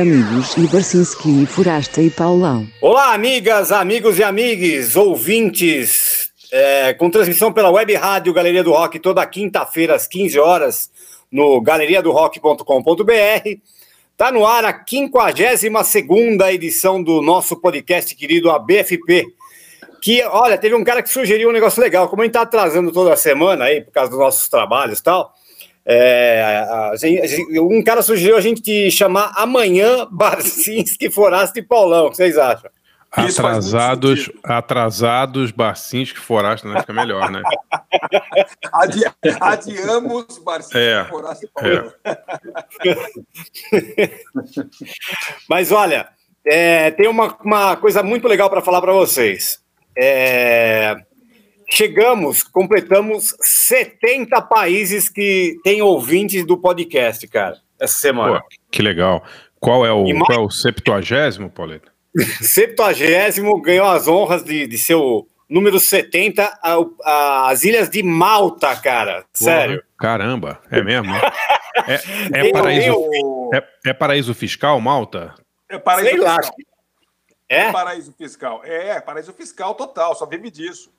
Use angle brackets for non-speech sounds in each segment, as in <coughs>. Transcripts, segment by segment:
amigos e Barcinski, Forasta e Paulão. Olá, amigas, amigos e amigues, ouvintes, é, com transmissão pela web rádio Galeria do Rock toda quinta-feira às 15 horas no galeriadorock.com.br. Está no ar a 52 edição do nosso podcast querido ABFP. Que, olha, teve um cara que sugeriu um negócio legal. Como a gente está atrasando toda semana aí, por causa dos nossos trabalhos e tal, é, a gente, um cara sugeriu a gente chamar amanhã Barcinski, Foraste e Paulão. O que vocês acham? Atrasados, atrasados, Barcinski, Foraste, né? Fica melhor, né? <laughs> Adi, adiamos Barcinski, É, Foraste e Paulão. <laughs> Mas olha, é, tem uma, uma coisa muito legal para falar para vocês. É, chegamos, completamos 70 países que têm ouvintes do podcast, cara, essa semana. Pô, que legal. Qual é o, mais- qual é o 70, Pauleta? <laughs> 70 ganhou as honras de, de ser o número 70, a- a- as Ilhas de Malta, cara. Sério. Porra, Caramba, é mesmo? É, <laughs> é Tem paraíso, é, é paraíso fiscal, Malta? É paraíso Sei lá. fiscal. acho que- É? Paraíso fiscal. É, paraíso fiscal total, só vive disso.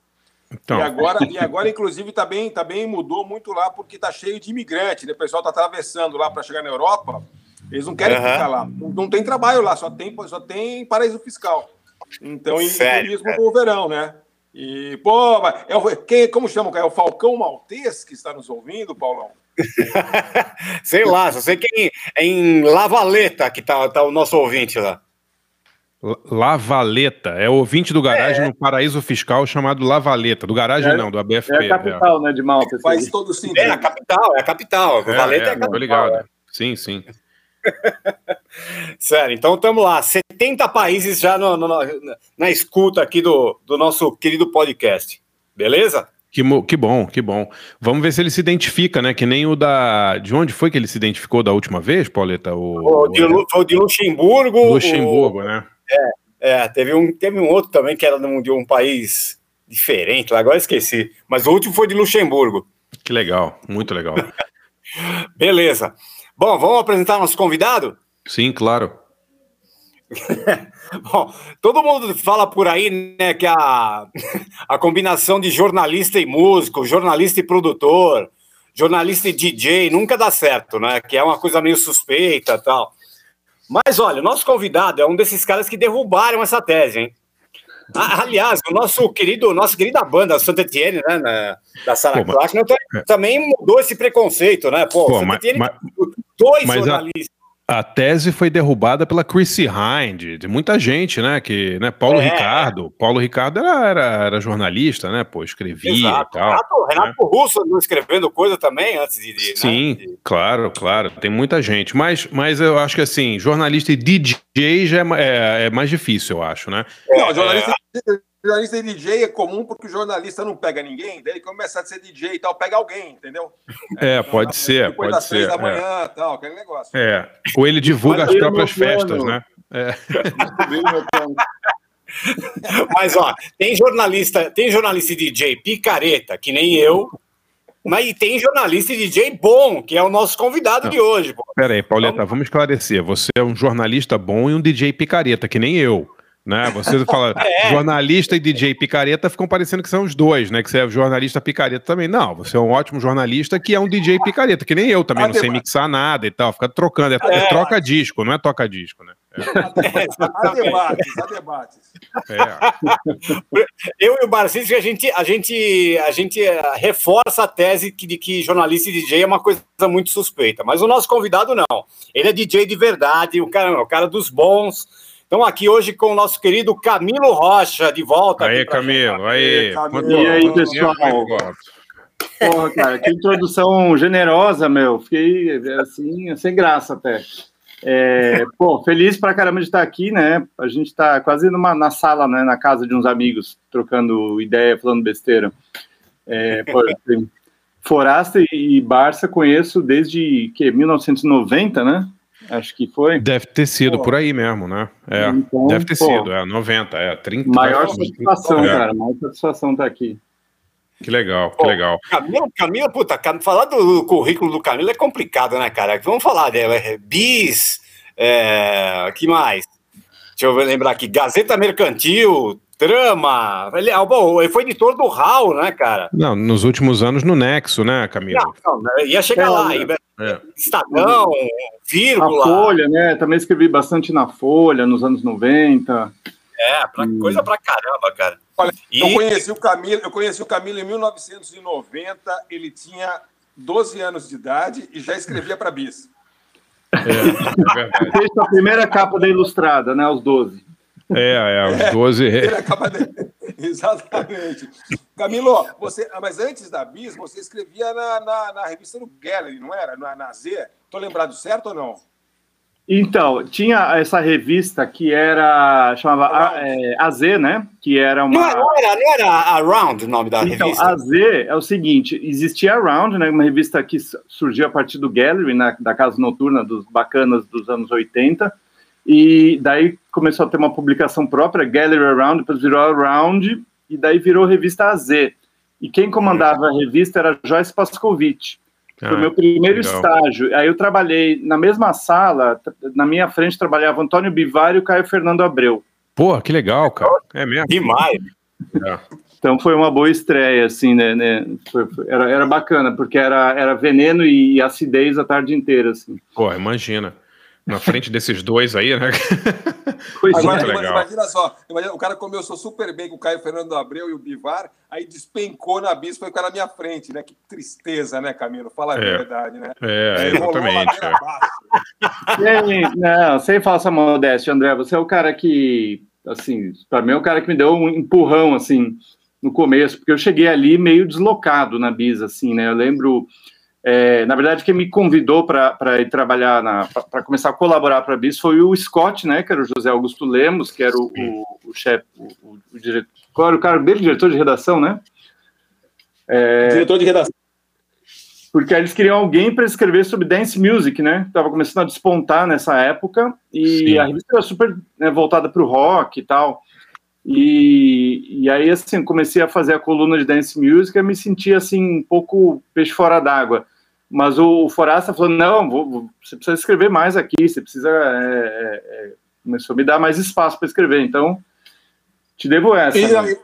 Então, E agora, e agora inclusive, também, também mudou muito lá, porque tá cheio de imigrante, né? O pessoal tá atravessando lá para chegar na Europa. Eles não querem Aham. ficar lá. Não, não tem trabalho lá, só tem, só tem paraíso fiscal. Então, e Sério, turismo cara? pro verão, né? E, pô, mas é o, quem, como chama? o cara? É o Falcão Maltês que está nos ouvindo, Paulão? <laughs> Sei lá, só sei que é em, é em Lavaleta que tá, tá o nosso ouvinte lá. La- Lavaleta, é ouvinte do garagem no paraíso fiscal chamado Lavaleta. Do garagem É- não, do ABFP. É a capital, né, de Malta. Faz todo sentido. É a capital, é a capital. É, Valeta é, é, a tô capital. ligado. Sim, sim. <laughs> Sério, então estamos lá. 70 países já no- no- na- na escuta aqui do, do nosso querido podcast. Beleza? Que, que bom, que bom. Vamos ver se ele se identifica, né? Que nem o da. De onde foi que ele se identificou da última vez, Pauleta? O, O de, o de Luxemburgo. Luxemburgo, né? O- é, teve um, teve um outro também que era de um, país diferente, lá, agora esqueci. Mas o último foi de Luxemburgo. Que legal, muito legal. <laughs> Beleza. Bom, vamos apresentar nosso convidado? Sim, claro. <laughs> Bom, todo mundo fala por aí, né, que a, <laughs> a combinação de jornalista e músico, jornalista e produtor, jornalista e DJ nunca dá certo, né? Que é uma coisa meio suspeita e tal. Mas olha, o nosso convidado é um desses caras que derrubaram essa tese, hein? Aliás, o nosso querido, nossa querida banda Santa Etienne, né, na- da Sarah Pô, mas- Clark, também mudou esse preconceito, né? Pô, Pô, Santa mas- Etienne mas- dois mas jornalistas. A tese foi derrubada pela Chrissy Hind, de muita gente, né? Que, né? Paulo É. Ricardo. Paulo Ricardo era, era, era jornalista, né? Pô, escrevia Exato. e tal. Renato, Renato Russo andou escrevendo coisa também antes de. de- Sim, né, de- claro, claro. Tem muita gente. Mas, mas eu acho que assim, jornalista e DJ já é, é- é mais difícil, eu acho, né? Não, jornalista, jornalista e DJ é comum porque o jornalista não pega ninguém, daí ele começa a ser DJ e tal, pega alguém, entendeu? É, pode ser, Depois pode das três ser. da é. manhã tal, aquele negócio. É. Ou ele divulga Mas as próprias festas, né? É. <laughs> Mas, ó, tem jornalista, tem jornalista e DJ picareta, que nem eu, mas e tem jornalista e DJ bom, que é o nosso convidado de hoje. Pô. Pera aí, Pauleta, vamos esclarecer. Você é um jornalista bom e um DJ picareta, que nem eu. Né? Você fala <laughs> É. jornalista e DJ picareta ficam parecendo que são os dois, né? Que você é jornalista picareta também. Não, você é um ótimo jornalista que é um DJ picareta, que nem eu também, não sei mixar nada e tal, fica trocando. É, é troca-disco, não é toca-disco, né? Há debates, há debates. É. <laughs> <laughs> Eu e o Barcinski, a gente, a gente, a gente eh, reforça a tese de que jornalista e DJ é uma coisa muito suspeita. Mas o nosso convidado não. Ele é DJ de verdade, o cara, o cara dos bons. Então, aqui hoje com o nosso querido Camilo Rocha, de volta. Aí, Camilo, aí. Camilo. E aí, pessoal? Porra, cara, que introdução generosa, meu. Fiquei assim, sem graça até. É, pô, feliz pra caramba de estar aqui, né? A gente tá quase numa, na sala, né? Na casa de uns amigos, trocando ideia, falando besteira. É, pô, Forasta e Barça conheço desde que 1990, né? Acho que foi. Deve ter sido Pô. por aí mesmo, né? É, Então, deve ter pô, sido, é, 90, é, 30. Maior vai- satisfação, É, cara. Maior satisfação estar aqui. Que legal, que Pô, legal. Camilo, Camilo, puta, falar do currículo do Camilo é complicado, né, cara? Vamos falar dela. é Bis, É, que mais? Deixa eu lembrar aqui. Gazeta Mercantil, Trama. Ele, ah, bom, ele foi editor do HAL, né, cara? Não, nos últimos anos no Nexo, né, Camilo? Não, não, ia chegar É, lá. né? ia- É. Estadão, A vírgula. Folha, né? Também escrevi bastante na Folha, nos anos 90. É, pra, coisa pra caramba, cara. Olha, E- eu conheci o Camilo, eu conheci o Camilo em 1990, ele tinha 12 anos de idade e já escrevia para Bis. É, é. Fez a primeira capa da Ilustrada, né? Aos 12. É, é, os 12. Ele acaba de... <laughs> Exatamente. Camilo, você, ah, mas antes da Bis, você escrevia na, na, na revista do Gallery, não era? Na, na Z? Tô lembrado certo ou não? Então, tinha essa revista que era. chamava A- é, AZ, né? Que era Não, uma. era- não era, não era Around o nome da Então, revista? a Z é o seguinte: existia a Round, né, uma revista que surgiu a partir do Gallery, né, da Casa Noturna dos bacanas dos anos 80, e daí começou a ter uma publicação própria, Gallery Around, depois virou Around, e daí virou revista AZ. E quem comandava a revista era Joyce Pascovitch. Foi o meu primeiro legal. estágio. Aí eu trabalhei na mesma sala, na minha frente trabalhava Antônio Bivar e o Caio Fernando Abreu. Pô, que legal, cara. É mesmo. Demais. É. Então foi uma boa estreia, assim, né? né? Foi- foi- era, era bacana, porque era, era veneno e acidez a tarde inteira, assim. Pô, imagina. Na frente desses dois aí, né? <laughs> Pois Agora, Muito legal. imagina só, imagina, o cara começou super bem com o Caio Fernando Abreu e o Bivar, aí despencou na Bis, foi ficar na minha frente, né? Que tristeza, né, Camilo? Fala a É. verdade, né? É, exatamente. é. não, sem falsa modéstia, André, você é o cara que, assim, para mim é o cara que me deu um empurrão, assim, no começo, porque eu cheguei ali meio deslocado na Bis, assim, né? Eu lembro, é, na verdade, quem me convidou para ir trabalhar, para começar a colaborar para a Bis foi o Scott, né? Que era o José Augusto Lemos, que era o, o, o chefe, o, o, diretor, qual era o cargo dele? Diretor de redação, né? Diretor de redação. porque eles queriam alguém para escrever sobre dance music, né? Tava começando a despontar nessa época e Sim. a revista era super né, voltada para o rock e tal. E, e aí assim comecei a fazer a coluna de dance music e me sentia assim um pouco peixe fora d'água. Mas o, o Forasta falou não, vou- você precisa escrever mais aqui, você precisa é, é, é", começou a me dar mais espaço para escrever. Então te devo essa. E, né?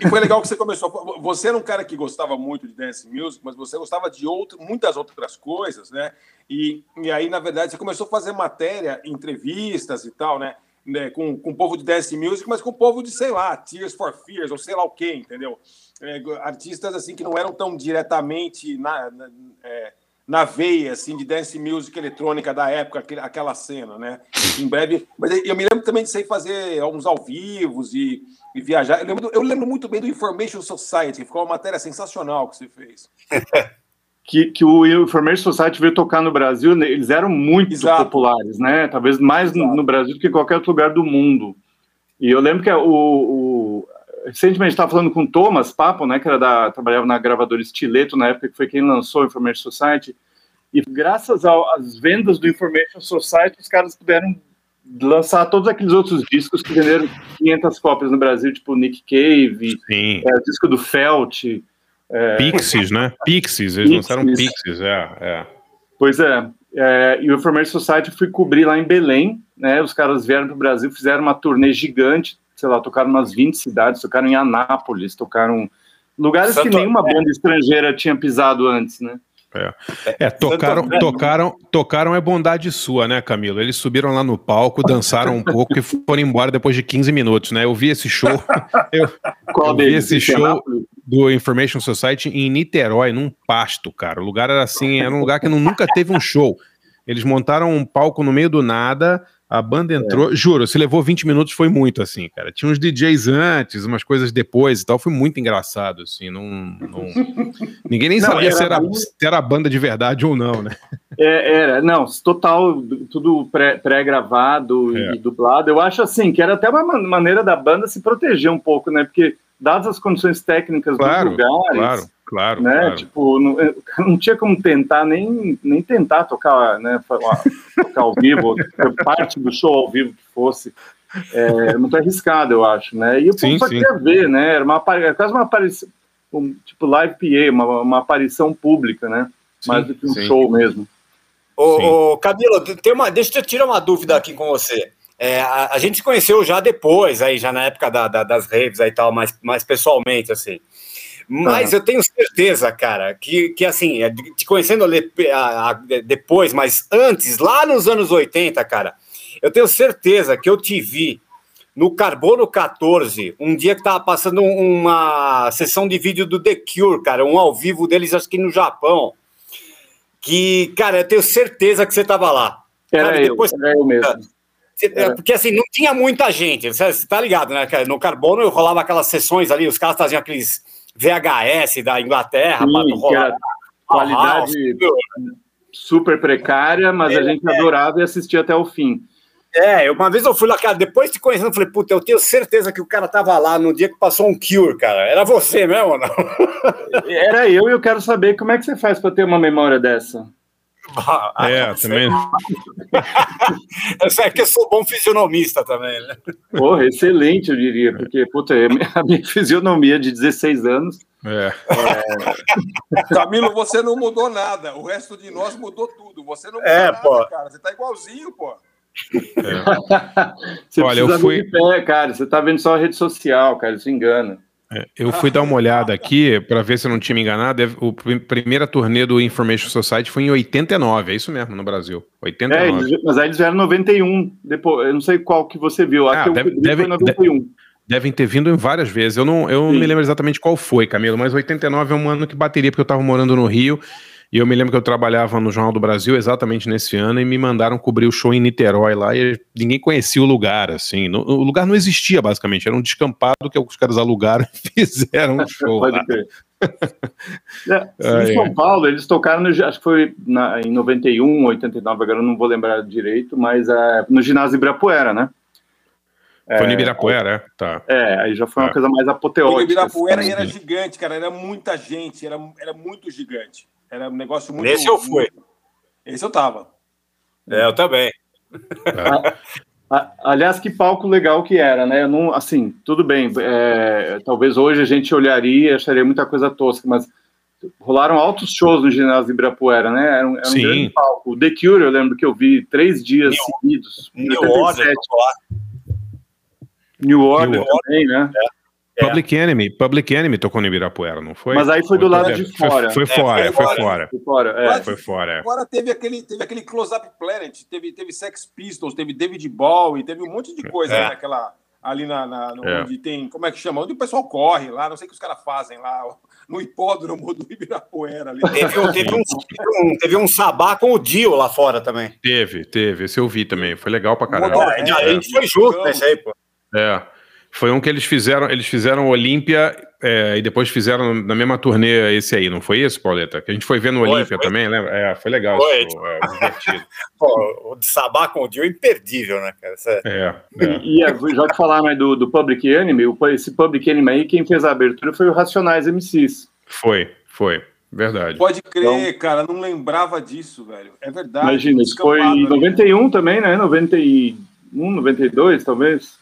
e foi legal que você começou. Você era um cara que gostava muito de dance music, mas você gostava de outro, muitas outras coisas, né? E, e aí, na verdade, você começou a fazer matéria, entrevistas e tal, né? Né, com, com o povo de dance music, mas com o povo de, sei lá, Tears for Fears, ou sei lá o quê, entendeu? É, artistas assim que não eram tão diretamente na, na, é, na veia assim, de dance music eletrônica da época, aquele- aquela cena, né? Em breve. Mas eu me lembro também de ir fazer alguns ao vivos e, e viajar. Eu lembro, eu lembro muito bem do Information Society, ficou uma matéria sensacional que você fez. <laughs> que, que o Information Society veio tocar no Brasil, né, eles eram muito Exato. populares, né? Talvez mais no, no Brasil do que em qualquer outro lugar do mundo. E eu lembro que o, o recentemente estava falando com o Thomas Papo, né? Que era da, trabalhava na gravadora Stiletto na época que foi quem lançou o Information Society. E graças ao- às vendas do Information Society, os caras puderam lançar todos aqueles outros discos que venderam 500 cópias no Brasil, tipo Nick Cave, é, o disco do Felt. Pixies, né? Pixies, eles Pixies. lançaram Pixies, é, é. Pois é, é, e o Information Society eu fui cobrir lá em Belém, né? Os caras vieram para o Brasil, fizeram uma turnê gigante, sei lá, tocaram umas 20 cidades, tocaram em Anápolis, tocaram lugares Santo que nenhuma André. banda estrangeira tinha pisado antes, né? É, tocaram, André. tocaram, tocaram é bondade sua, né, Camilo? Eles subiram lá no palco, dançaram um pouco e foram embora depois de 15 minutos, né? Eu vi esse show, <laughs> eu, eu vi esse show do Information Society em Niterói, num pasto, cara. O lugar era assim, era um lugar que não- nunca teve um show. Eles montaram um palco no meio do nada, a banda entrou, juro, se levou 20 minutos foi muito assim, cara. Tinha uns DJs antes, umas coisas depois e tal, foi muito engraçado, assim, não... não- <laughs> Ninguém nem Não, sabia era se, era, bem- se era banda de verdade ou não, né? É, era, não, total, tudo pré- pré-gravado É. e dublado. Eu acho assim que era até uma man- maneira da banda se proteger um pouco, né? Porque dadas as condições técnicas Claro, dos lugares, Claro, claro, né? claro. Tipo, não, eu- não tinha como tentar nem, nem tentar tocar, né? tocar ao vivo, parte do show ao vivo que fosse. É muito arriscado, eu acho, né? E o Sim, povo queria ver, né? Era uma era quase uma aparição, um, tipo live PA, uma, uma aparição pública, né? Mais Sim, do que um sim. show mesmo. Ô, ô, Camilo, tem uma, deixa eu tirar uma dúvida aqui com você. É, a, a, gente se conheceu já depois, aí, já na época da, da, das raves e tal, mais, mais pessoalmente, assim. Mas eu tenho certeza, cara, que, que assim, é, te conhecendo depois, mas antes, lá nos anos 80, cara, eu tenho certeza que eu te vi no Carbono 14, um dia que tava passando uma sessão de vídeo do The Cure, cara, um ao vivo deles, acho que no Japão. Que, cara, eu tenho certeza que você tava lá. Era eu, Depois, era eu mesmo. É, porque assim, não tinha muita gente, você tá ligado, né? No Carbono rolava aquelas sessões ali, os caras faziam aqueles VHS da Inglaterra para rolar. Qualidade super precária, mas a é, gente é. adorava e assistia até o fim. É, uma vez eu fui lá, cara, depois de conhecendo, eu falei, puta, eu tenho certeza que o cara tava lá no dia que passou um Cure, cara. Era você mesmo ou não? <laughs> Era eu e eu quero saber como é que você faz para ter uma memória dessa. Ah, é, também. <laughs> Essa é que eu sou bom fisionomista também, né? Porra, excelente, eu diria, porque, puta, a minha fisionomia de 16 anos. É. é... Camilo, você não mudou nada. O resto de nós mudou tudo. Você não mudou é, nada, pô. cara. Você tá igualzinho, pô. É. <laughs> você Olha, eu fui. Pé, cara, você tá vendo só a rede social, cara, isso engana. É, eu fui dar uma olhada aqui para ver se eu não tinha me enganado. O primeira turnê do Information Society foi em 89, é isso mesmo, no Brasil. 89. É, mas aí eles vieram em 91. Depois, eu não sei qual que você viu. Ah, deve, deve, 91. Devem ter vindo várias vezes. Eu não, eu não me lembro exatamente qual foi, Camilo, mas 89 é um ano que bateria, porque eu estava morando no Rio e eu me lembro que eu trabalhava no Jornal do Brasil exatamente nesse ano e me mandaram cobrir o show em Niterói lá e ninguém conhecia o lugar, assim. No, o lugar não existia, basicamente. Era um descampado que os caras alugaram <laughs> e fizeram um show Pode lá. <laughs> É, em São Paulo, eles tocaram, no, acho que foi na, em 91, 89, agora eu não vou lembrar direito, mas é, no ginásio Ibirapuera, né? Foi no é, Ibirapuera, é? Tá. É, aí já foi uma é. coisa mais apoteótica. O Ibirapuera assim. era gigante, cara, era muita gente, era, era muito gigante. Era um negócio muito. Nesse eu fui. Esse eu tava. É, eu também. Aliás, que palco legal que era, né? Não, assim, tudo bem. É, talvez hoje a gente olharia e acharia muita coisa tosca, mas rolaram altos shows no ginásio Ibirapuera, né? Era um, era um grande palco. O The Cure, eu lembro que eu vi três dias New, seguidos. New Order. New Order também, né? É. É. Public Enemy, Public Enemy tocou no Ibirapuera, não foi? Mas aí foi do lado de fora. Foi, foi fora, é, foi, foi, fora. Foi fora, é. Foi fora. Agora teve aquele, teve aquele Close Up Planet, teve, teve Sex Pistols, teve David Bowie, teve um monte de coisa é. naquela ali na, na no, é. onde tem, como é que chama? Onde o pessoal corre lá, não sei o que os caras fazem lá, no hipódromo do Ibirapuera ali. Teve, um, teve, um, teve um sabá com o Dio lá fora também. Teve, teve, esse eu vi também, foi legal pra caramba. É, a gente foi junto nesse aí, pô. É. Foi um que eles fizeram, eles fizeram Olímpia é, e depois fizeram na mesma turnê esse aí, não foi isso, Pauleta? Que a gente foi ver no Olímpia também, lembra? É, foi legal, foi. Isso, é, divertido. <laughs> Pô, o de Sabá com o Dio é imperdível, né, cara? É, é, E, e já que falar mais do, do Public Enemy, esse Public Enemy aí, quem fez a abertura foi o Racionais MCs. Foi, foi. Verdade. Pode crer, então, cara, não lembrava disso, velho. É verdade. Imagina, isso foi em 91 ali. também, né? 91, 92, talvez.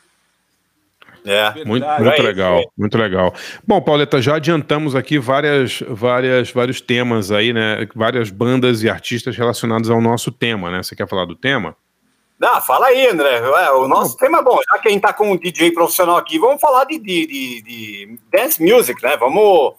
É, muito, muito legal, muito legal. Bom, Pauleta, já adiantamos aqui várias, várias, vários temas aí, né? Várias bandas e artistas relacionados ao nosso tema, né? Você quer falar do tema? Não, fala aí, André. É, o nosso Não. tema é bom. Já que a gente tá com um DJ profissional aqui, vamos falar de, de, de, de dance music, né? Vamos.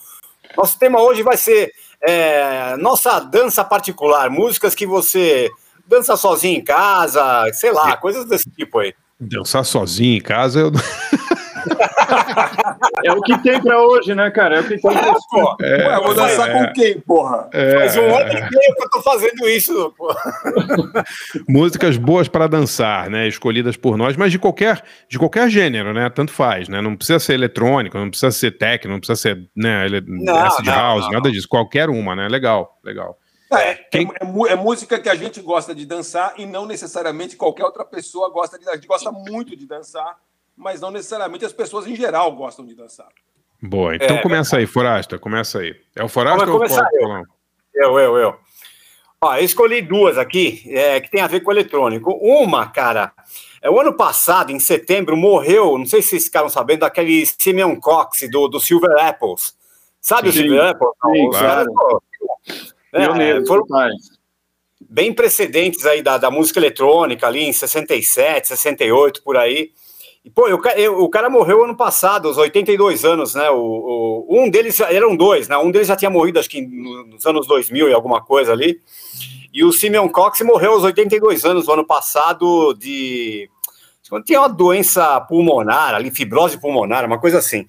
Nosso tema hoje vai ser é, nossa dança particular, músicas que você dança sozinho em casa, sei lá, coisas desse tipo aí. Dançar sozinho em casa, eu. <laughs> <laughs> é o que tem pra hoje, né, cara? É o que tem pra hoje. É, Ué, vou dançar é, com quem, porra? É, Faz um ano e meio que eu tô fazendo isso, porra. <laughs> Músicas boas para dançar, né? Escolhidas por nós, mas de qualquer, de qualquer gênero, né? Tanto faz, né? Não precisa ser eletrônico, não precisa ser techno, não precisa ser, né? Não, acid não, house, não. nada disso. Qualquer uma, né? Legal, legal. É, Quem... é, é, é, música que a gente gosta de dançar e não necessariamente qualquer outra pessoa gosta de. A gente gosta muito de dançar mas não necessariamente as pessoas em geral gostam de dançar. Boa, então é, começa é, aí, Forasta, começa aí. É o Forasta ou o eu. eu, eu, eu. Ó, eu escolhi duas aqui é, que tem a ver com eletrônico. Uma, cara, é, o ano passado, em setembro, morreu, não sei se vocês ficaram sabendo, aquele Simeon Cox do, do Silver Apples. Sabe sim, o Silver Apples? Sim, claro. Cara, é, foram, bem precedentes aí da, da música eletrônica, ali em 67, 68, por aí. E, pô, eu, eu, o cara morreu ano passado, aos 82 anos, né? O, o, um deles, eram dois, né? Um deles já tinha morrido, acho que nos anos 2000 e alguma coisa ali. E o Simeon Cox morreu aos 82 anos, no ano passado, de. Tinha uma doença pulmonar, ali, fibrose pulmonar, uma coisa assim.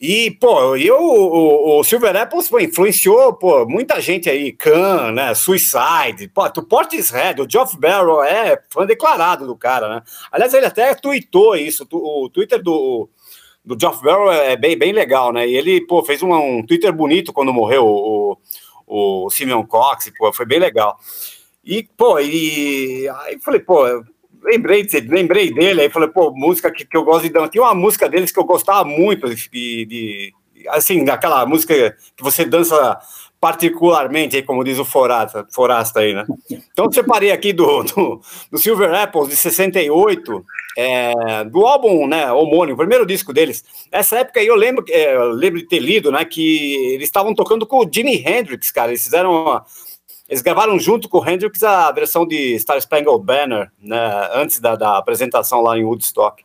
E, pô, eu, o, o Silver Apples pô, influenciou pô, muita gente aí, Khan, né, Suicide, pô, o Portishead, o Geoff Barrow é fã declarado do cara, né? Aliás, ele até tweetou isso, o Twitter do, do Geoff Barrow é bem, bem legal, né? E ele, pô, fez um, um Twitter bonito quando morreu o, o Simeon Cox, pô, foi bem legal. E, pô, e aí falei, pô, lembrei, lembrei dele, aí falei, pô, música que, que eu gosto de dançar. Tinha uma música deles que eu gostava muito, de, de assim, aquela música que você dança particularmente, aí, como diz o Forasta, Forasta aí, né? Então, separei aqui do, do, do Silver Apples de 68, é, do álbum, né, homônimo, primeiro disco deles. Essa época aí eu lembro, é, eu lembro de ter lido, né, que eles estavam tocando com o Jimi Hendrix, cara, eles fizeram uma, eles gravaram junto com o Hendrix a versão de Star Spangled Banner, né, antes da, da apresentação lá em Woodstock.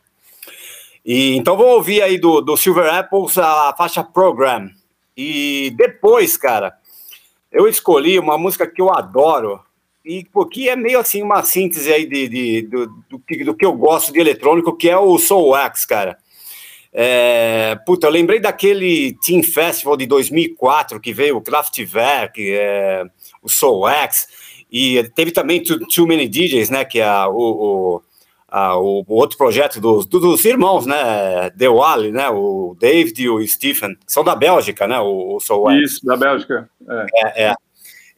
E, então vamos ouvir aí do, do Silver Apples a faixa Program. E depois, cara, eu escolhi uma música que eu adoro, e porque é meio assim uma síntese aí de, de do, do, do, que eu gosto de eletrônico, que é o Soul Wax, cara. É, puta, eu lembrei daquele Team Festival de 2004 que veio o Kraftwerk, é, o Soul X, e teve também Too, Too Many DJs, né, que é o, o, a, o, outro projeto dos, dos irmãos, né, The Wally, né, o David e o Stephen, são da Bélgica, né, o, o Soul X. Isso, da Bélgica. É, é. é.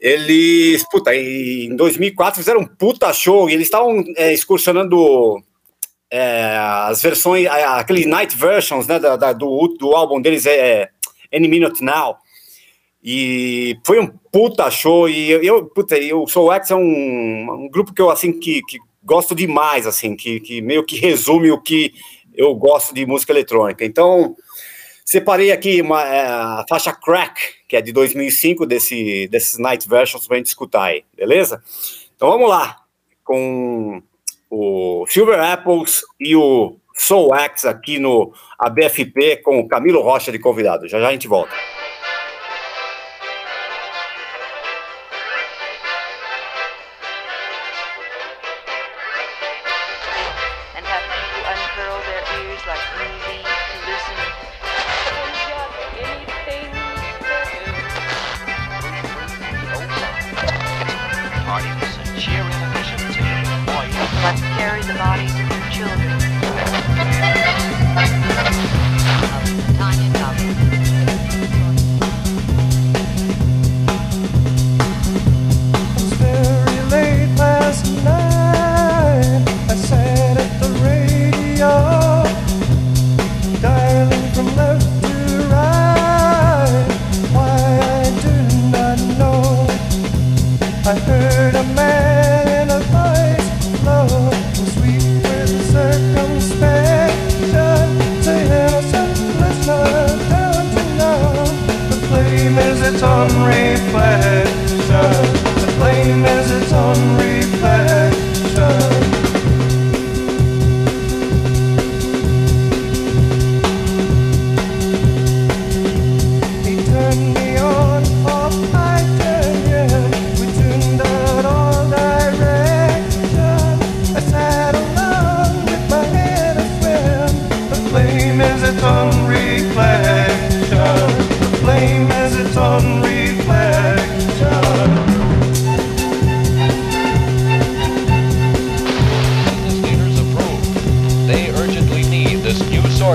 Eles, puta, em 2004 fizeram um puta show e eles estavam é, excursionando é, as versões, aqueles night versions, né, da, da, do, do álbum deles é Any Minute Now. E foi um puta show. E eu, puta, eu sou o é um, um, grupo que eu assim que, que gosto demais, assim, que, que meio que resume o que eu gosto de música eletrônica. Então, separei aqui uma é, a faixa Crack, que é de 2005 desse desses Night Versions pra gente escutar aí, beleza? Então vamos lá com o Silver Apples e o Soul X aqui no ABFP com o Camilo Rocha de convidado. Já já a gente volta.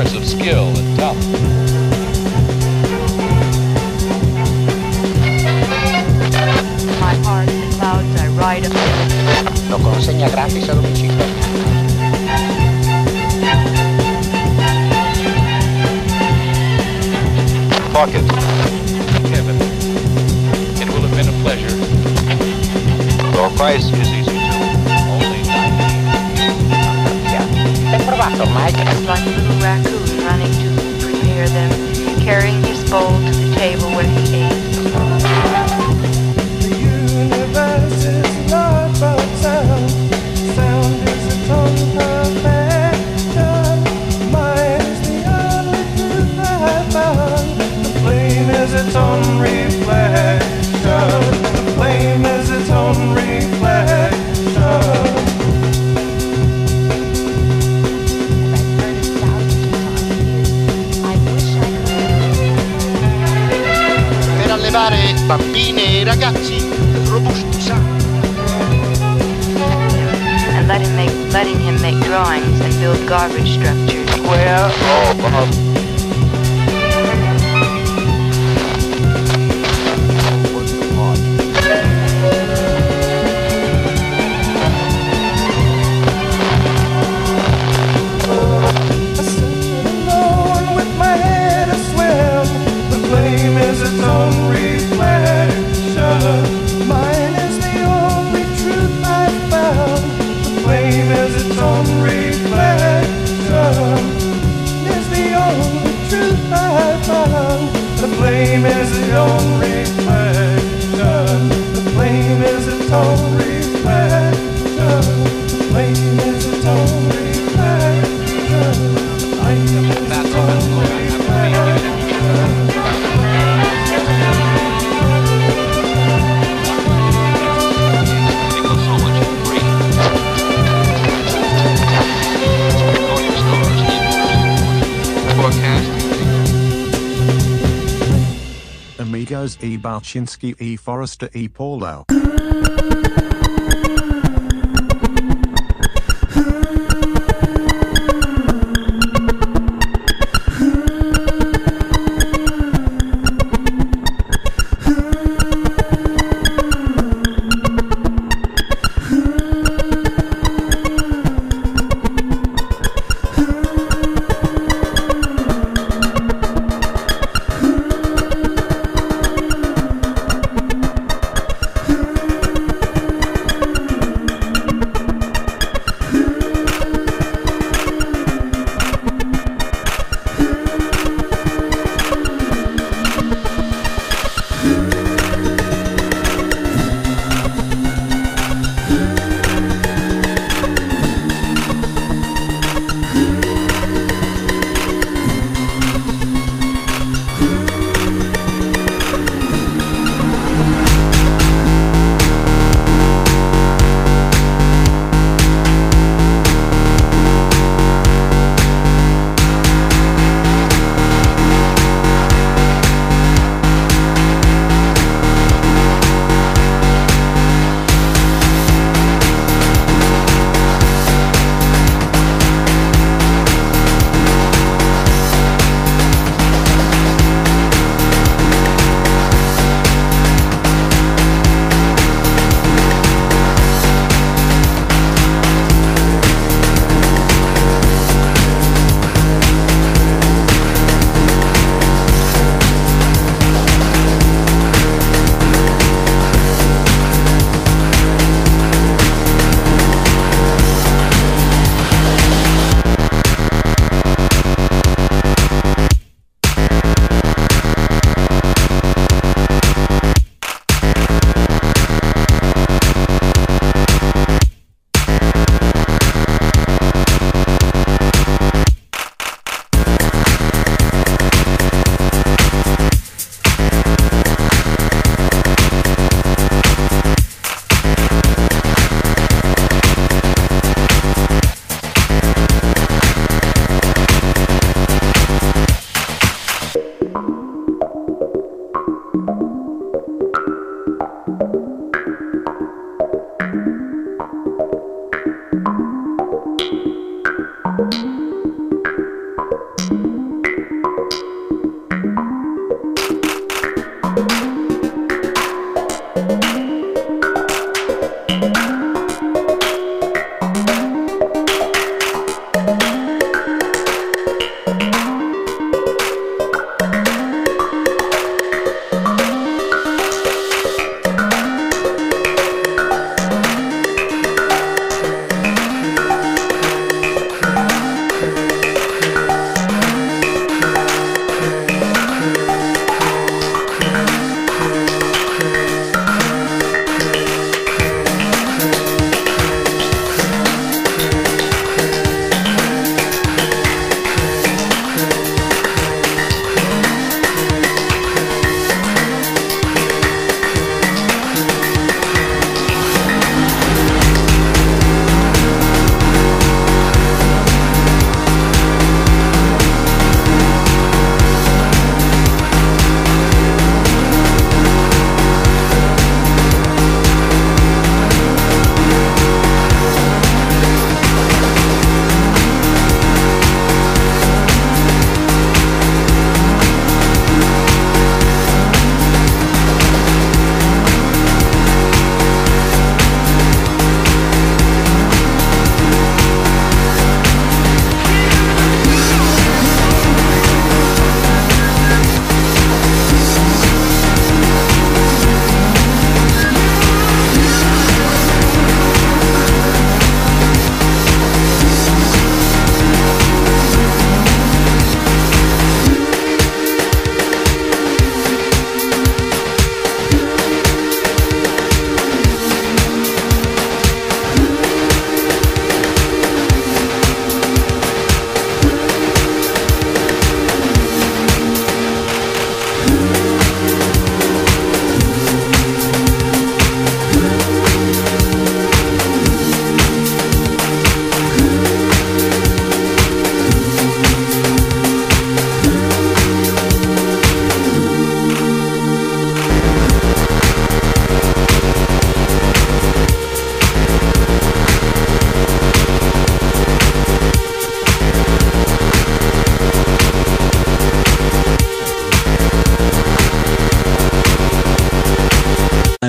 source of skill and talent. Gratis a domicilio. Pocket. Kevin. It will have been a pleasure. Your price is So Mike acts like a little raccoon running to prepare them, carrying his bowl to the table where he ate. bambine e ragazzi robusti sani. And letting, make, letting him make drawings and build garbage structures. Square oh. Um, Kaczynski e. Forrester e. Paulo.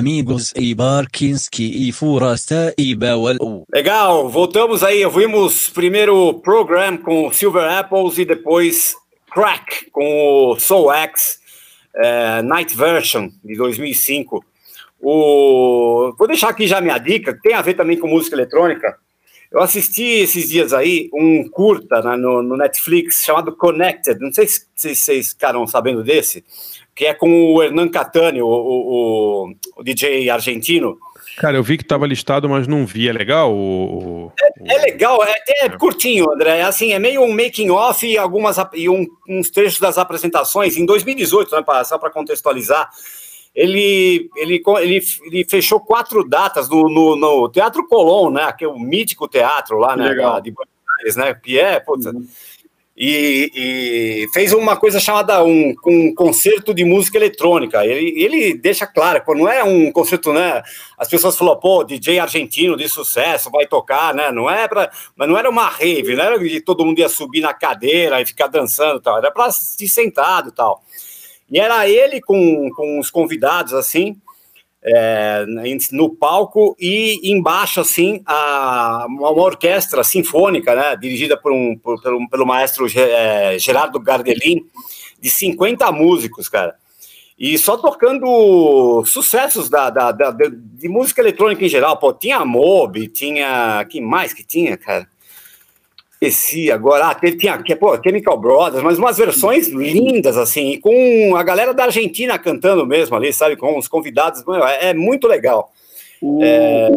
Amigos e Barkinski e Forasta e Bawal. Legal, voltamos aí. Ouvimos primeiro o Program com Silver Apples e depois Crack com o Soul X é, Night Version de 2005. O... Vou deixar aqui já minha dica, que tem a ver também com música eletrônica. Eu assisti esses dias aí um curta né, no, no Netflix chamado Connected. Não sei se, se vocês ficaram sabendo desse, que é com o Hernan Catani, o, o, o DJ argentino. Cara, eu vi que estava listado, mas não vi. É legal? O, o- É legal, é, é curtinho, André. É assim, é meio um making off e algumas e um- uns trechos das apresentações. Em 2018, né, pra- só para contextualizar, ele, ele, ele, ele fechou quatro datas no, no, no Teatro Colón, né? Que é o mítico teatro lá, né? Legal. De Buenos Aires, né? Que é, puta, e, e fez uma coisa chamada um, um concerto de música eletrônica. Ele, ele deixa claro, quando não é um concerto, né? As pessoas falam, pô, DJ argentino de sucesso vai tocar, né? Não é para, mas não era uma rave, não era que todo mundo ia subir na cadeira e ficar dançando, tal. Era para assistir sentado, tal. E era ele com, com os convidados assim é, no palco e embaixo assim a, uma orquestra sinfônica, né, dirigida por um, por- pelo, pelo maestro é, Gerardo Gardelin, de 50 músicos, cara. E só tocando sucessos da, da, da- de, de música eletrônica em geral. Pô, tinha Mob, tinha. que mais que tinha, cara? Esqueci agora. Ah, teve, tinha pô, Chemical Brothers, mas umas versões lindas, assim, com a galera da Argentina cantando mesmo ali, sabe? Com os convidados. É, é muito legal. É,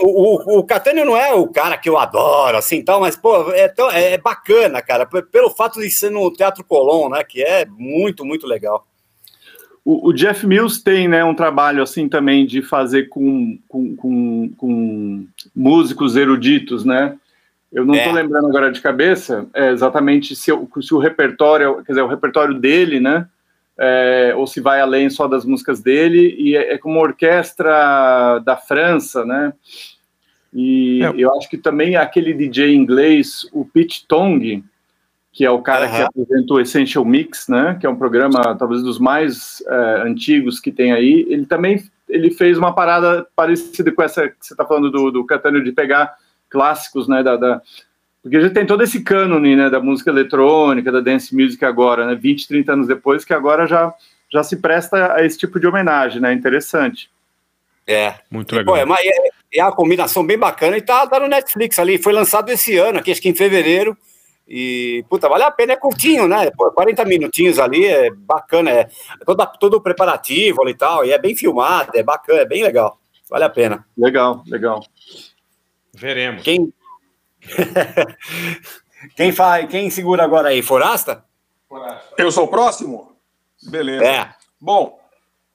o, o, o Catânio não é o cara que eu adoro, assim, tal, mas, pô, é, tão- é bacana, cara, pelo fato de ser no Teatro Colón, né? Que é muito, muito legal. O, o Jeff Mills tem né, um trabalho assim também de fazer com, com, com, com músicos eruditos, né? Eu não estou É. lembrando agora de cabeça é, exatamente se, o- se o repertório, quer dizer, o repertório dele, né? é, ou se vai além só das músicas dele, e é, é como uma orquestra da França, né? E É. eu acho que também aquele DJ inglês, o Pete Tong, que é o cara que Aham. apresenta o Essential Mix, né? Que é um programa talvez dos mais é, antigos que tem aí. Ele também ele fez uma parada parecida com essa que você está falando do, do Catânio de pegar clássicos, né? Da, da- porque a gente tem todo esse cânone, né? Da música eletrônica, da dance music agora, né? 20, 30 anos depois, que agora já já se presta a esse tipo de homenagem, né? Interessante. É. Muito Pô, legal. é, uma, é, é uma combinação bem bacana e tá, tá no Netflix ali. Foi lançado esse ano, aqui acho que em fevereiro. E, puta, vale a pena, é curtinho, né? Pô, 40 minutinhos ali, é bacana, é todo, todo o preparativo ali e tal, e é bem filmado, é bacana, é bem legal. Vale a pena. Legal, legal. Veremos. Quem. <laughs> quem faz, quem segura agora aí? Forasta? Eu sou o próximo? Beleza. É. Bom,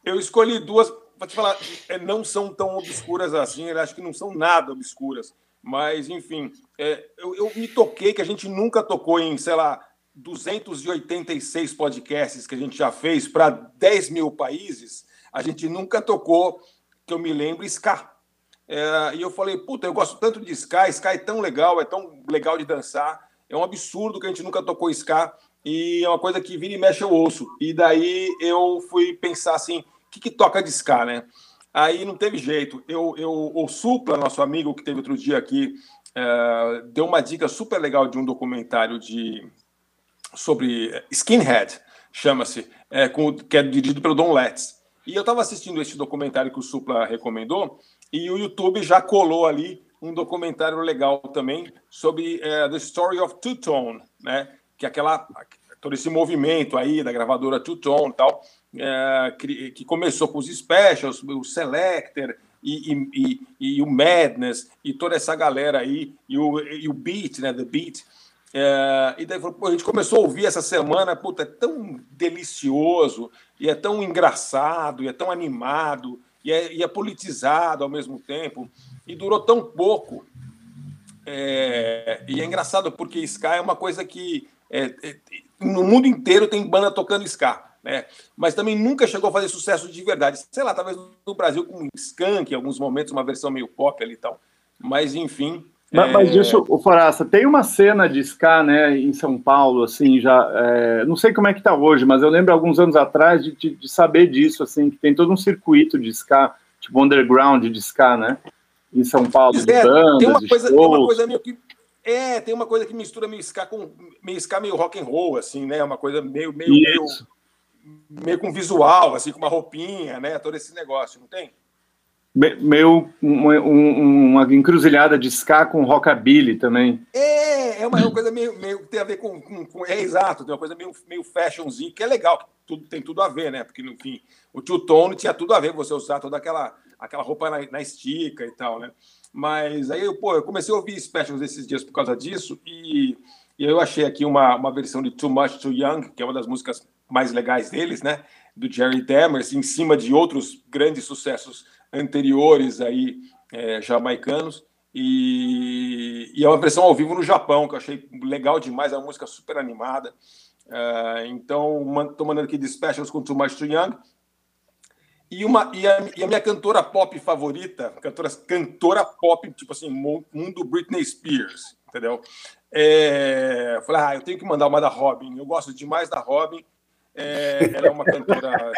eu escolhi duas, vou te falar, é, não são tão obscuras assim, eu acho que não são nada obscuras, mas enfim, é, eu, eu me toquei que a gente nunca tocou em, sei lá, 286 podcasts que a gente já fez para 10 mil países, a gente nunca tocou, que eu me lembro, Ska. É, e eu falei, puta, eu gosto tanto de Ska, Ska é tão legal, é tão legal de dançar, é um absurdo que a gente nunca tocou Ska, e é uma coisa que vira e mexe eu ouço. E daí eu fui pensar assim, o que, que toca de Ska, né? Aí não teve jeito. Eu, eu, o Supla, nosso amigo que teve outro dia aqui, é, deu uma dica super legal de um documentário de sobre Skinhead, chama-se, é, com- que é dirigido pelo Don Letts. E eu estava assistindo esse documentário que o Supla recomendou, e o YouTube já colou ali um documentário legal também sobre é, The Story of Two Tone, né? Que é aquela todo esse movimento aí da gravadora Two Tone tal, é, que, que começou com os specials, o Selector e, e, e, e o Madness e toda essa galera aí e o, e o Beat, né? The Beat. É, e daí a gente começou a ouvir essa semana, puta, é tão delicioso, e é tão engraçado, e é tão animado, e é, e é politizado ao mesmo tempo, e durou tão pouco. É, e é engraçado porque Ska é uma coisa que é, é, no mundo inteiro tem banda tocando Ska, né? Mas também nunca chegou a fazer sucesso de verdade. Sei lá, talvez no Brasil com Skank, em alguns momentos, uma versão meio pop ali e tal. Mas enfim. Mas, é, mas deixa, o Foraça, tem uma cena de ska, né, em São Paulo, assim, já, é, não sei como é que tá hoje, mas eu lembro alguns anos atrás de, de, de saber disso, assim, que tem todo um circuito de ska, tipo underground de ska, né? Em São Paulo, de É, bandas, tem uma de coisa, tem uma shows. coisa meio que é, tem uma coisa que mistura meio ska com meio ska meio rock and roll assim, né? Uma coisa meio meio meio, meio com visual, assim, com uma roupinha, né? Todo esse negócio, não tem? Me- Meio um- um- uma encruzilhada de ska com rockabilly também. É, é uma, uma coisa meio, meio tem a ver com, com, com- É exato, tem uma coisa meio, meio fashionzinho, que é legal, tudo, tem tudo a ver, né? Porque, no fim, o Two Tone tinha tudo a ver você usar toda aquela, aquela roupa na, na estica e tal, né? Mas aí, pô, eu comecei a ouvir specials esses dias por causa disso, e, e eu achei aqui uma, uma versão de Too Much Too Young, que é uma das músicas mais legais deles, né? Do Jerry Demers, em cima de outros grandes sucessos anteriores aí, é, jamaicanos. E, e é uma versão ao vivo no Japão, que eu achei legal demais, é uma música super animada. Ah, então, estou mandando aqui de specials com Too Much Too Young. E, uma, e, a, e a minha cantora pop favorita, cantora, cantora pop, tipo assim, mu- mundo Britney Spears, entendeu? É, eu falei, ah, eu tenho que mandar uma da Robin. Eu gosto demais da Robin. É, ela é uma cantora.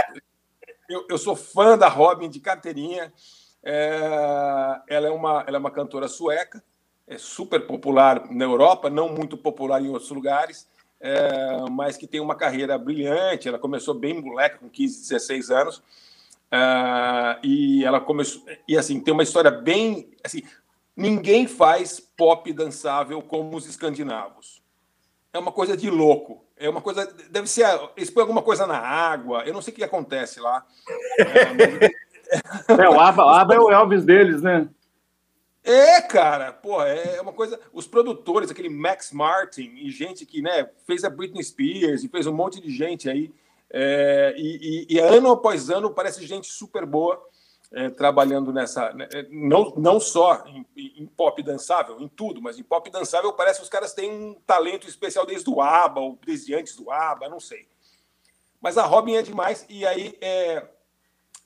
Eu, eu sou fã da Robin de carteirinha. É, ela, é uma, ela é uma cantora sueca, é super popular na Europa, não muito popular em outros lugares, é, mas que tem uma carreira brilhante. Ela começou bem moleque, com 15, 16 anos. Ah, e ela começou e assim tem uma história bem assim ninguém faz pop dançável como os escandinavos é uma coisa de louco é uma coisa deve ser eles põem alguma coisa na água eu não sei o que acontece lá É, o ABBA, o ABBA é o Elvis deles, né? É, cara, pô, é uma coisa. Os produtores, aquele Max Martin e gente que né, fez a Britney Spears e fez um monte de gente aí. é, e, e- e ano após ano parece gente super boa é, trabalhando nessa. né, é, não, não só em, em pop dançável, em tudo, mas em pop dançável parece que os caras têm um talento especial desde o ABBA, ou desde antes do ABBA, não sei. Mas a Robin é demais, e aí é,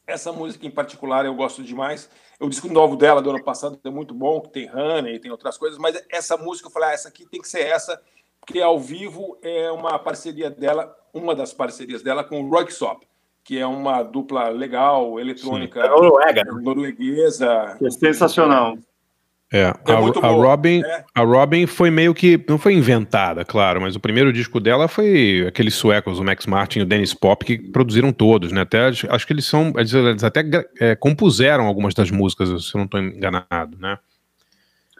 essa música em particular eu gosto demais. O disco novo dela do ano passado é muito bom, que tem Honey, tem outras coisas, mas essa música eu falei, ah, essa aqui tem que ser essa, porque ao vivo é uma parceria dela, uma das parcerias dela com o Royksop, que é uma dupla legal, eletrônica Da Noruega, né? norueguesa. É sensacional. É, É a, a Robin, é. a Robin foi meio que não foi inventada, claro, mas o primeiro disco dela foi aqueles suecos, o Max Martin e o Dennis Pop, que produziram todos, né? Até acho que eles são, eles, eles até é, compuseram algumas das músicas, se eu não estou enganado, né?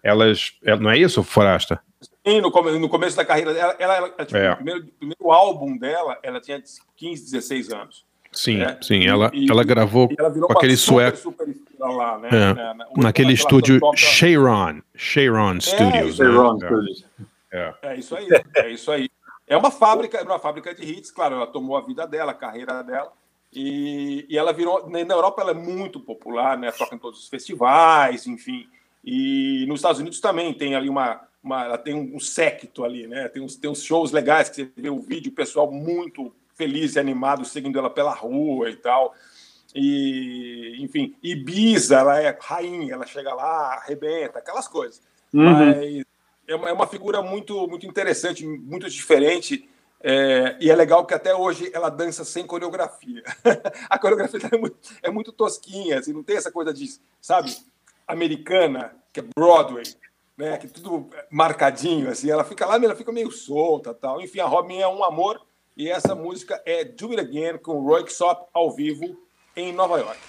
Elas, é- não é isso, Forasta? Sim, no, come- no começo da carreira dela, ela, ela- tipo, É. o primeiro, primeiro álbum dela, ela tinha 15, 16 anos. Sim, É. sim, ela, e- ela gravou E ela com aquele sueco, super lá, né? É, Na- na- naquele estúdio toca- Sharon, Sharon Studios, Say né? wrong, É. Studios. É. É isso aí, é isso aí. É uma fábrica, uma fábrica de hits, claro, ela tomou a vida dela, a carreira dela, e, e ela virou. Na Europa ela é muito popular, né? Toca em todos os festivais, enfim. E nos Estados Unidos também tem ali uma. uma ela tem um séquito ali, né? Tem uns, tem uns shows legais que você vê o vídeo, o pessoal muito feliz e animado seguindo ela pela rua e tal. E, enfim, Ibiza, ela é rainha, ela chega lá, arrebenta, aquelas coisas. Uhum. Mas é uma, é uma figura muito, muito interessante, muito diferente. é, e é legal que até hoje ela dança sem coreografia. <laughs> a coreografia é muito, é muito tosquinha, assim, não tem essa coisa de, sabe, americana, que é Broadway, né, que tudo marcadinho, assim, ela fica lá, ela fica meio solta tal. Enfim, a Robin é um amor e essa música é Do It Again com Roy Sop ao vivo em Nova York.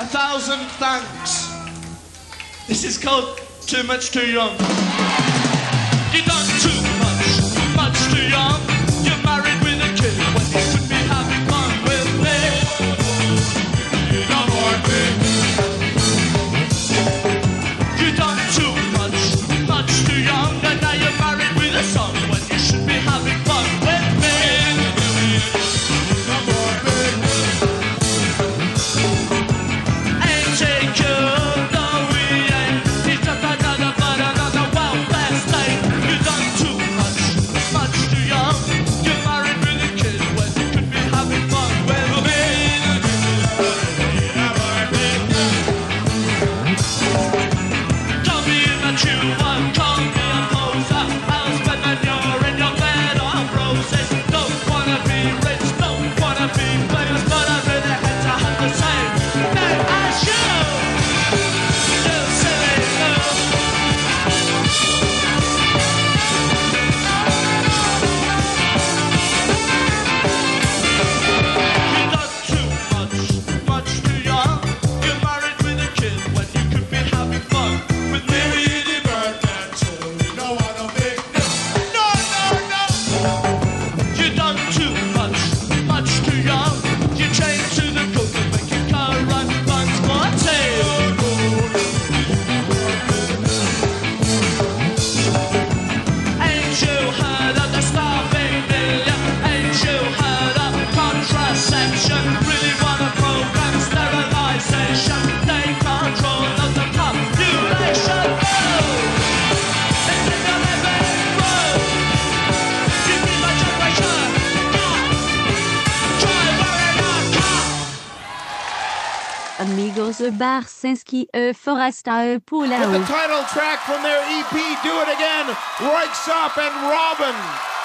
A thousand thanks. This is called Too Much Too Young. You done too Barsinski, E. Euh, Forasta, E. Euh, the title track from their EP, Do It Again, Reichsop and Robin.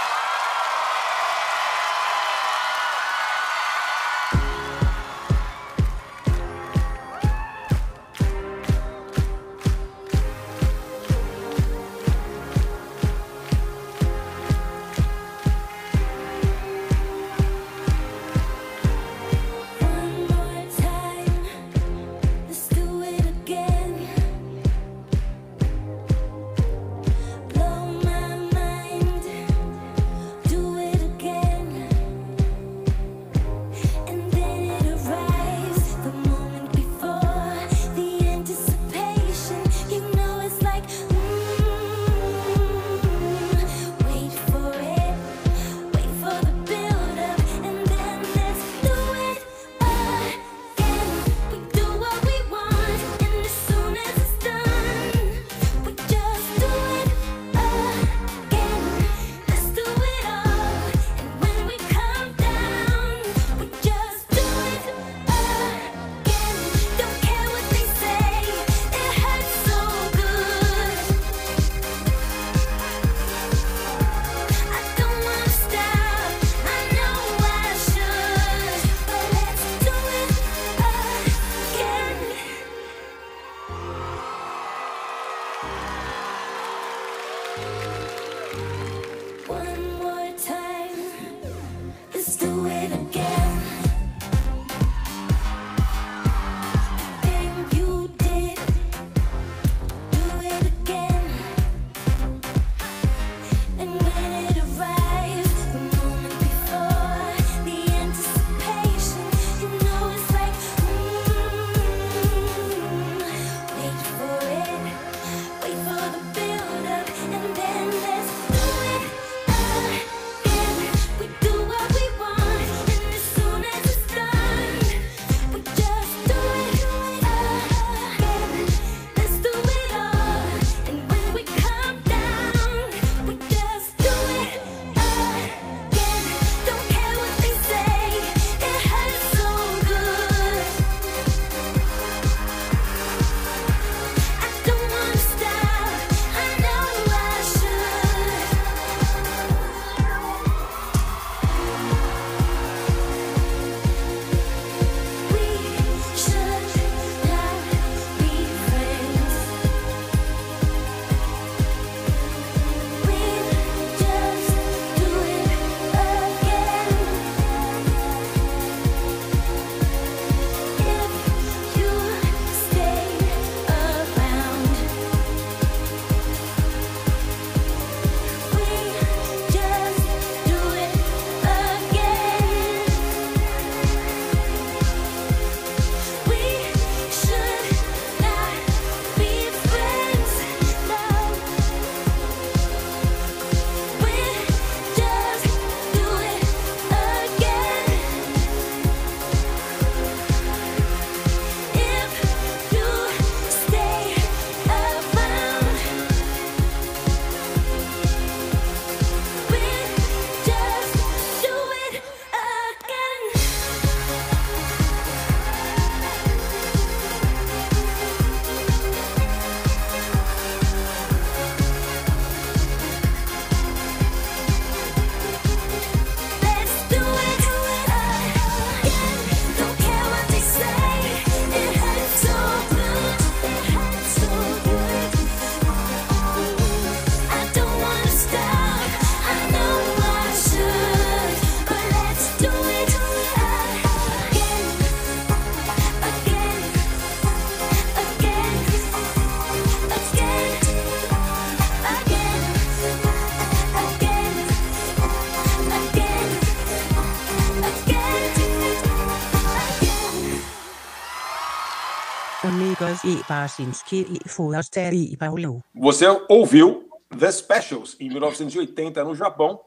Você ouviu The Specials em 1980 no Japão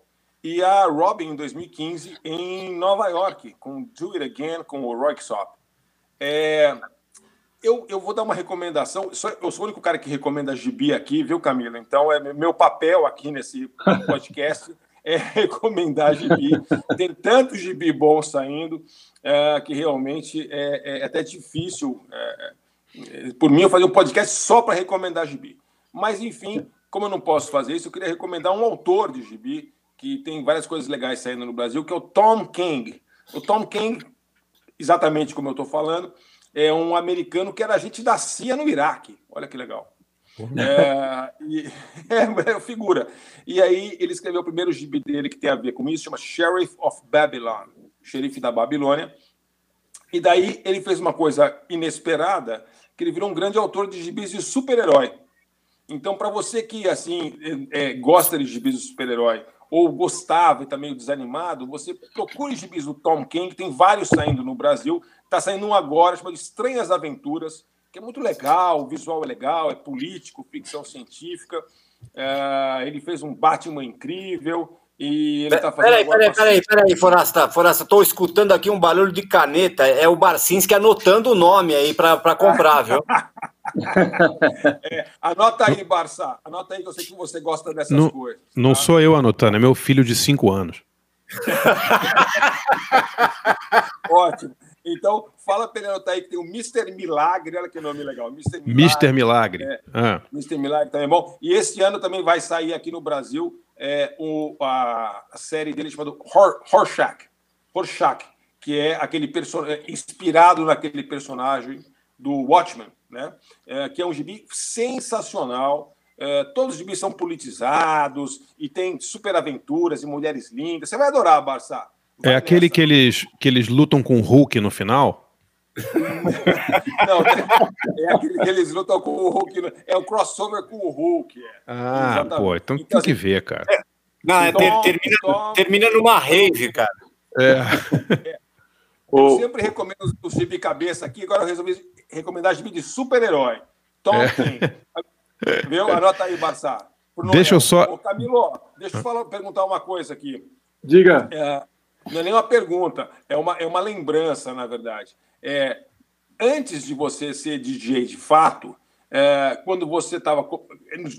e a Robin em 2015 em Nova York com Do It Again com o Roy Sop. É, eu, eu vou dar uma recomendação. Eu sou o único cara que recomenda gibi aqui, viu, Camila? Então é meu papel aqui nesse podcast é <laughs> recomendar gibi. Tem tanto gibi bom saindo é, que realmente é, é até difícil. É, por mim, eu fazer um podcast só para recomendar gibi. Mas, enfim, como eu não posso fazer isso, eu queria recomendar um autor de gibi que tem várias coisas legais saindo no Brasil, que é o Tom King. O Tom King, exatamente como eu estou falando, é um americano que era agente da CIA no Iraque. Olha que legal. É, e, <laughs> é, figura. E aí ele escreveu o primeiro gibi dele que tem a ver com isso, chama Sheriff of Babylon, xerife da Babilônia. E daí ele fez uma coisa inesperada, que ele virou um grande autor de gibis de super-herói. Então, para você que assim é, é, gosta de gibis de super-herói ou gostava e está meio desanimado, você procure gibis do Tom King, tem vários saindo no Brasil. Está saindo um agora, chamado Estranhas Aventuras, que é muito legal, o visual é legal, é político, ficção científica. É, ele fez um Batman incrível e ele está fazendo. Peraí, peraí, peraí, peraí, Forasta, Forasta, estou escutando aqui um barulho de caneta. É o Barcinski anotando o nome aí para comprar, viu? <laughs> É, anota aí, Barça. Anota aí que eu sei que você gosta dessas Não, coisas. não sou eu anotando, é meu filho de 5 anos. <laughs> Ótimo. Então, fala para ele anotar aí que tem o Mr. Milagre, olha que nome legal. Mr. Milagre. Mister Milagre. É, Ah. Mr. Milagre também é bom. E esse ano também vai sair aqui no Brasil é, o, a, a série dele chamada Hor- Rorschach. Rorschach, que é aquele perso- é, inspirado naquele personagem do Watchmen, né? É, que é um gibi sensacional. É, todos os gibis são politizados e tem super aventuras e mulheres lindas. Você vai adorar, Barça. É aquele que eles, que eles lutam com o Hulk no final? <laughs> Não, é aquele que eles lutam com o Hulk. né? É o crossover com o Hulk. É. Ah, Exatamente. pô, então tem que ver, cara. Não, é, ter- termina, termina numa rave, cara. É. <laughs> Eu sempre recomendo os- os gibi cabeça aqui, agora eu resolvi recomendar gibi de super-herói. Tom É. King. Viu? Anota aí, Barça. Pro Deixa eu só- Ô, Camilo, deixa eu falar, perguntar uma coisa aqui. Diga. É, não é nem uma pergunta, é uma, é uma lembrança, na verdade. É, antes de você ser DJ de fato, é, quando você estava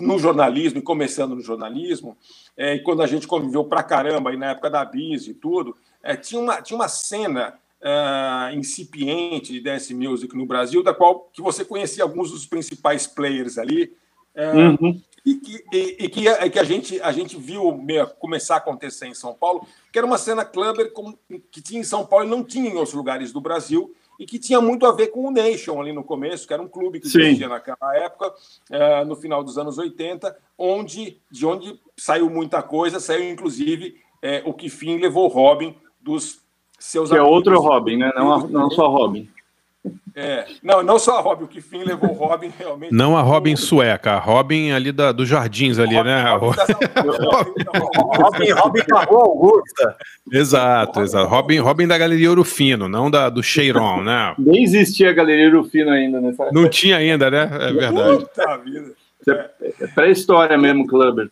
no jornalismo começando no jornalismo, é, e quando a gente conviveu pra caramba aí na época da Bis e tudo, é, tinha, uma, tinha uma cena ah, incipiente de dance music no Brasil, da qual que você conhecia alguns dos principais players ali. é, Uhum. e que, e, e que, a, que a, gente, a gente viu começar a acontecer em São Paulo, que era uma cena clubber que tinha em São Paulo e não tinha em outros lugares do Brasil, e que tinha muito a ver com o Nation ali no começo, que era um clube que existia naquela época, eh, no final dos anos 80, onde, de onde saiu muita coisa, saiu inclusive eh, o que fim levou o Robin dos seus Que é amigos. outro Robin, né? Não, a- não só Robin. É, não, não só a Robin, o que fim levou o Robin realmente. Não a Robin sueca, a Robin ali da, dos jardins ali, né? Robin, Robin da <laughs> Rua Augusta. exato, exato. Robin, Robin da Galeria Ouro Fino, não da, do Cheiron, né? Nem existia a Galeria Rufino ainda nessa Não tinha ainda, né? É verdade. Puta vida. É pré-história mesmo, Clubber.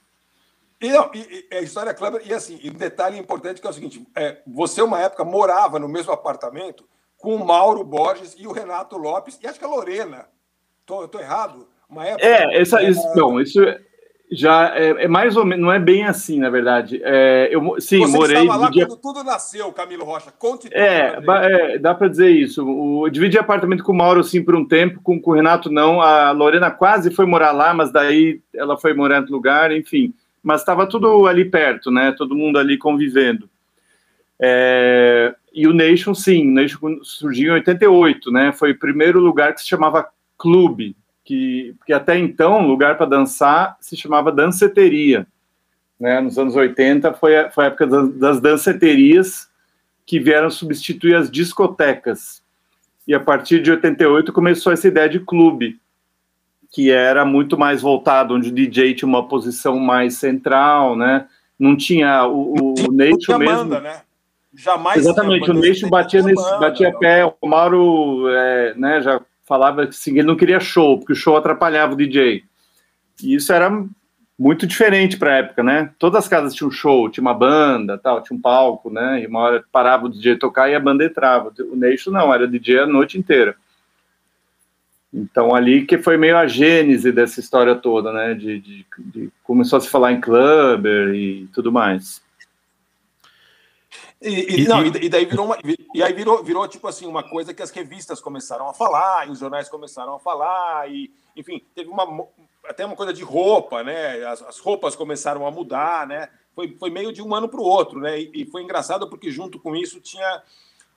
E, não, e, e é história clara, e assim, e um detalhe importante que é o seguinte: é, você, uma época, morava no mesmo apartamento com o Mauro Borges e o Renato Lopes, e acho que a Lorena. Tô errado? Uma época. É, essa, isso, bom, isso já é, é mais ou menos, não é bem assim, na verdade. É, eu sim, você morei. estava lá dividia- quando tudo nasceu, Camilo Rocha. Conte tudo. É, é, dá para dizer isso. O, eu dividi apartamento com o Mauro sim por um tempo, com, com o Renato não. A Lorena quase foi morar lá, mas daí ela foi morar em outro lugar, enfim. Mas estava tudo ali perto, né? Todo mundo ali convivendo. É, e o Nation, sim, o Nation surgiu em 88, né? Foi o primeiro lugar que se chamava clube, que porque até então o lugar para dançar se chamava danceteria. Né? Nos anos 80 foi a, foi a época das, das danceterias que vieram substituir as discotecas. E a partir de 88 começou essa ideia de clube, que era muito mais voltado, onde o DJ tinha uma posição mais central, né? Não tinha o, o Nation tinha mesmo. banda, né? Jamais. Exatamente, o Nation batia, nesse, batia não. pé, o Mauro é, né, já falava que assim, ele não queria show, porque o show atrapalhava o DJ. E isso era muito diferente para a época, né? Todas as casas tinham show, tinha uma banda, tal, tinha um palco, né? E uma hora parava o DJ tocar e a banda entrava. O Nation não, era DJ a noite inteira. Então ali que foi meio a gênese dessa história toda, né? De, de- de- começou a se falar em clubber e tudo mais. E, e- não, e, e daí virou uma, e aí virou, virou tipo assim uma coisa que as revistas começaram a falar, e os jornais começaram a falar, e enfim, teve uma até uma coisa de roupa, né? As, as roupas começaram a mudar, né? Foi, foi meio de um ano para o outro, né? E, e foi engraçado porque junto com isso tinha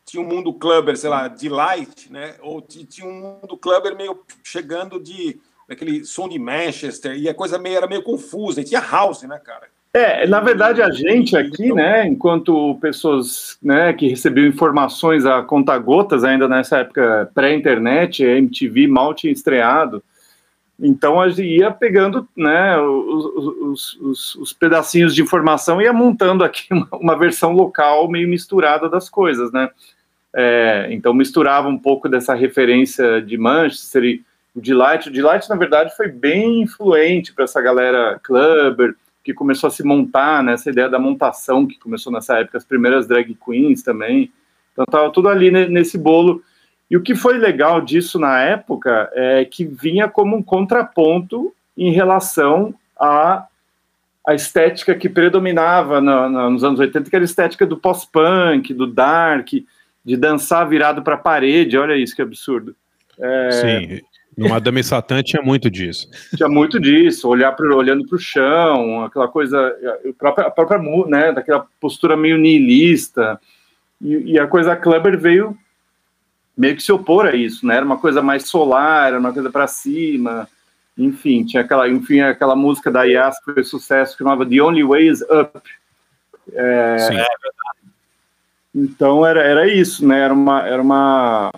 tinha um mundo clubber, sei lá, de light, né? Ou ti- tinha um mundo clubber meio chegando de daquele som de Manchester e a coisa meio era meio confusa. E tinha house, né, cara? É, na verdade, a gente aqui, né, enquanto pessoas né, que recebiam informações a conta-gotas, ainda nessa época pré-internet, MTV mal tinha estreado, então a gente ia pegando né, os, os- os- os pedacinhos de informação e ia montando aqui <laughs> uma, uma versão local meio misturada das coisas, né? É, então misturava um pouco dessa referência de Manchester e o Delight. O Delight, na verdade, foi bem influente para essa galera clubber, que começou a se montar, né, essa ideia da montação que começou nessa época, as primeiras drag queens também. Então estava tudo ali ne- nesse bolo. E o que foi legal disso na época é que vinha como um contraponto em relação à, estética que predominava na- na- nos anos 80, que era a estética do pós-punk, do dark, de dançar virado para a parede. Olha isso que absurdo. É, Sim. No Madame Satã tinha muito disso. tinha muito disso, olhar pro, olhando para o chão, aquela coisa, a própria, a própria mu- né, daquela postura meio nihilista, e, e a coisa clubber veio meio que se opor a isso, né, era uma coisa mais solar, era uma coisa para cima, enfim, tinha aquela, enfim, aquela música da Yas que foi sucesso, que chamava The Only Way is Up. É, Sim. então era, era isso, né, era uma, era uma,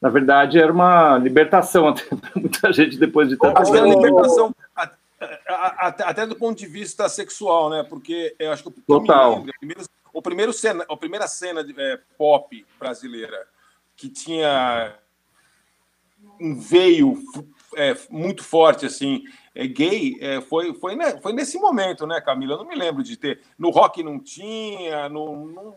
na verdade era uma libertação <laughs> até para muita gente depois de tanto Acho que uma libertação a- a- a- até do ponto de vista sexual, né? Porque eu acho que eu Total. lembro, primeiro, o primeiro cena, a primeira cena de é, pop brasileira que tinha um veio é, muito forte assim, é, gay, é, foi foi, né, foi nesse momento, né, Camila? Eu não me lembro de ter no rock não tinha, no, no-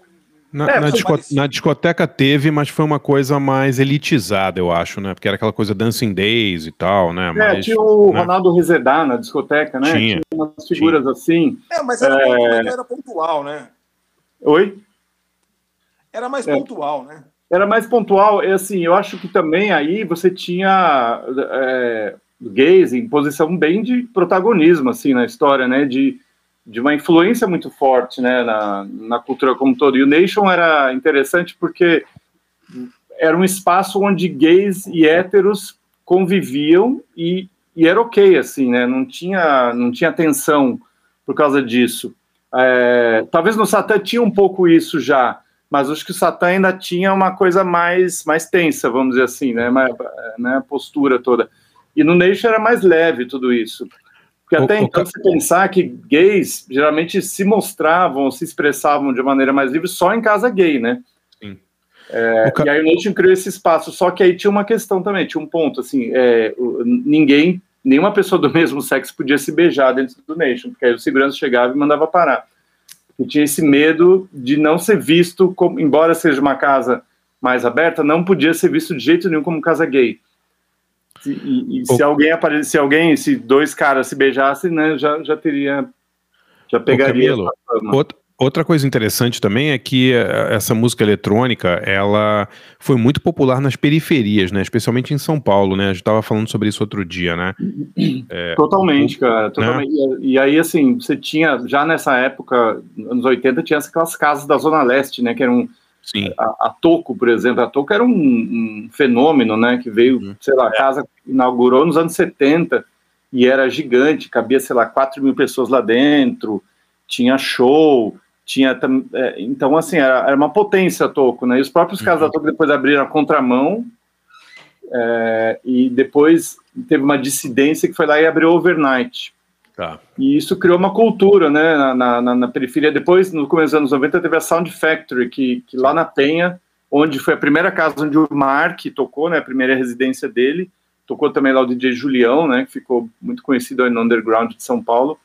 Na, É, na disco- na discoteca teve, mas foi uma coisa mais elitizada, eu acho, né? Porque era aquela coisa Dancing Days e tal, né? É, Mas, tinha o né? Ronaldo Rezedá na discoteca, né? Tinha. umas figuras assim. É, mas era, É. era pontual, né? Oi? Era mais É. pontual, né? Era mais pontual. É assim, eu acho que também aí você tinha é, gays em posição bem de protagonismo, assim, na história, né? De, de uma influência muito forte, né? Na, na cultura como um todo. E o Nation era interessante porque era um espaço onde gays e héteros conviviam e, e era ok, assim, né? Não tinha, não tinha tensão por causa disso. É, talvez no Satã tinha um pouco isso já, mas acho que o Satã ainda tinha uma coisa mais, mais tensa, vamos dizer assim, né? Mais, né? A postura toda. E no Nation era mais leve tudo isso. Porque até O- o então, ca- você pensar que gays geralmente se mostravam, se expressavam de maneira mais livre só em casa gay, né? Sim. É, O E aí o Nation criou esse espaço, só que aí tinha uma questão também, tinha um ponto, assim, é, o- ninguém, nenhuma pessoa do <laughs> mesmo sexo podia se beijar dentro do Nation, porque aí o segurança chegava e mandava parar. E tinha esse medo de não ser visto, como, embora seja uma casa mais aberta, não podia ser visto de jeito nenhum como casa gay. E, e- se alguém aparecer, se alguém, se dois caras se beijassem, né, já, já teria, já pegaria. Camilo, fama. Outra, outra coisa interessante também é que eh, essa música eletrônica, ela foi muito popular nas periferias, né? Especialmente em São Paulo, né? A gente estava falando sobre isso outro dia, né? <clears throat> É, Totalmente, cara. né? Totalmente. E, e aí, assim, você tinha, já nessa época, anos 80, tinha aquelas casas da Zona Leste, né? Que eram. Sim. A, a Toco, por exemplo. A Toco era um, um fenômeno, né? Que veio, Uhum. sei lá, a casa inaugurou nos anos 70 e era gigante, cabia, sei lá, 4 mil pessoas lá dentro, tinha show. Tinha é, então, assim, era, era uma potência a Toco, né? E os próprios Uhum. caras da Toco depois abriram a contramão, é, e depois teve uma dissidência que foi lá e abriu Overnight. Tá. E isso criou uma cultura, né, na, na- na- periferia. Depois, no começo dos anos 90, teve a Sound Factory, que, que lá na Penha, onde foi a primeira casa onde o Mark tocou, né, a primeira residência dele. Tocou também lá o DJ Julião, né, que ficou muito conhecido aí no underground de São Paulo.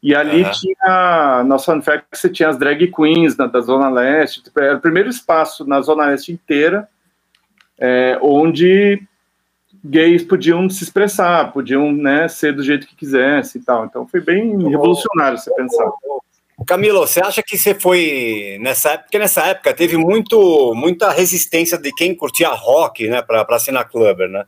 E ali Aham. tinha, na Sound Factory, você tinha as drag queens na, da Zona Leste. Tipo, Era o primeiro espaço na Zona Leste inteira é, onde gays podiam se expressar, podiam né, ser do jeito que quisesse e tal. Então foi bem revolucionário você pensar. Camilo, você acha que você foi nessa época? Porque nessa época teve muito, muita resistência de quem curtia rock, né, para assinar clubber, né?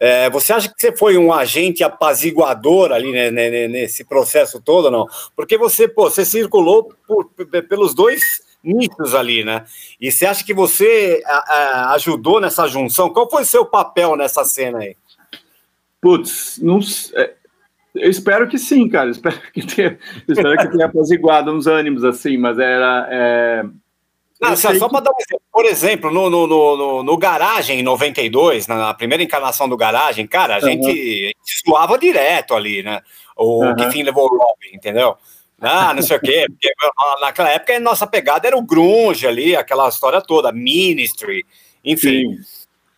É, você acha que você foi um agente apaziguador ali né, né, né, nesse processo todo, não? Porque você, pô, você circulou por- pelos dois nichos ali, né? E você acha que você a- a- ajudou nessa junção? Qual foi o seu papel nessa cena aí? Putz, não é, eu espero que sim, cara. Espero que tenha, <laughs> espero que tenha apaziguado uns ânimos assim, mas era. é, Não, eu só, que- para dar um exemplo, por exemplo, no, no, no, no, no Garagem, em 92, na primeira encarnação do Garagem, cara, a, Aham. gente, a gente zoava direto ali, né? O Aham. que fim levou o Robin, entendeu? Ah, não sei o quê. Porque, naquela época, a nossa pegada era o grunge ali, aquela história toda, Ministry, enfim.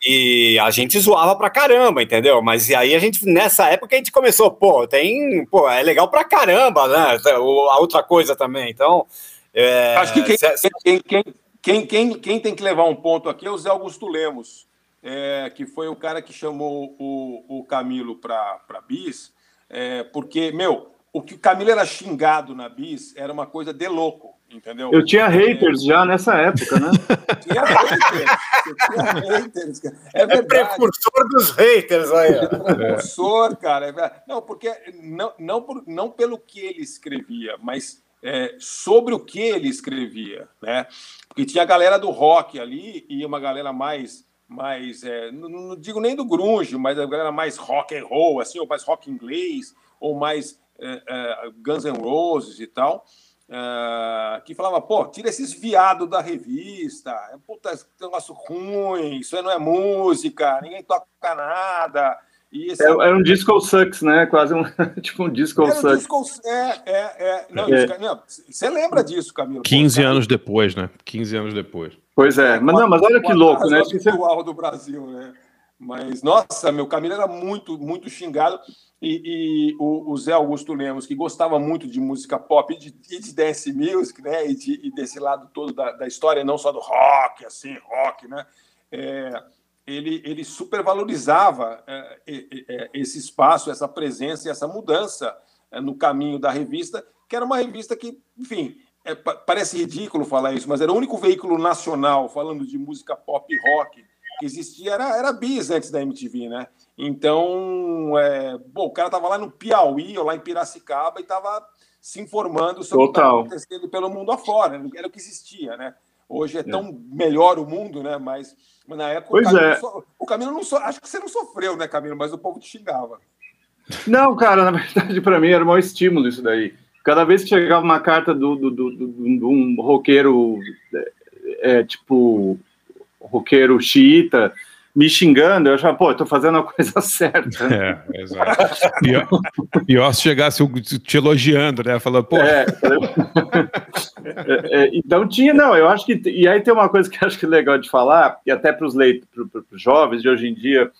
E a gente zoava pra caramba, entendeu? Mas e aí a gente, nessa época, a gente começou, pô, tem, pô, é legal pra caramba, né? A outra coisa também, então... é, Acho que quem, cê- quem, quem, quem, quem, quem tem que levar um ponto aqui é o Zé Augusto Lemos, é, que foi o cara que chamou o, o Camilo para Bis, é, porque, meu, o que o Camilo era xingado na Bis era uma coisa de louco, entendeu? Eu tinha haters já nessa época, né? <laughs> Tinha haters, tinha haters, cara. É verdade. precursor dos haters aí. ó. Precursor, cara. é verdade. Não, porque não, não, por- não pelo que ele escrevia, mas é, sobre o que ele escrevia, né? Porque tinha a galera do rock ali e uma galera mais, mais é, não, não digo nem do grunge, mas a galera mais rock and roll, assim, ou mais rock inglês, ou mais é, é, Guns N' Roses e tal. é, que falava, pô, tira esses viados da revista, é puta, esse negócio ruim, isso aí não é música, ninguém toca nada. E esse É- Era um disco sucks, né? Quase um <laughs> tipo um disco Era um sucks. disco- É, é, é. Não, É. isso, não, você lembra disso, Camilo? 15 anos depois, né? 15 anos depois. Pois é, mas não, mas olha que louco, né? O habitual do Brasil, né? Mas, nossa, meu Camilo era muito, muito xingado. E, e o, o Zé Augusto Lemos, que gostava muito de música pop e de, e de dance music, né? E, de- e desse lado todo da, da história, não só do rock, assim, rock, né? É, ele, ele supervalorizava é, é, é, esse espaço, essa presença e essa mudança é, no caminho da revista, que era uma revista que, enfim, é, pa- parece ridículo falar isso, mas era o único veículo nacional falando de música pop e rock que existia, era, era bis antes da MTV, né? Então, é, bom, o cara tava lá no Piauí ou lá em Piracicaba e tava se informando sobre o que Total. estava acontecendo pelo mundo afora, era o que existia, né? Hoje é tão melhor o mundo, né? Mas, mas na época Pois o Camilo, é. so- o Camilo não so, acho que você não sofreu, né, Camilo? Mas o povo te xingava. Não, cara, na verdade, para mim era o maior estímulo isso daí. Cada vez que chegava uma carta do, do, do, do- de um roqueiro, é, é, tipo, roqueiro xiita, me xingando, eu achava, pô, eu tô fazendo a <laughs> coisa certa. É, exato. Pior, pior se chegasse te elogiando, né? Falando, pô, É, <laughs> É, é, então tinha, não, eu acho que. E aí tem uma coisa que eu acho que é legal de falar, e até para os leitos, para os jovens de hoje em dia,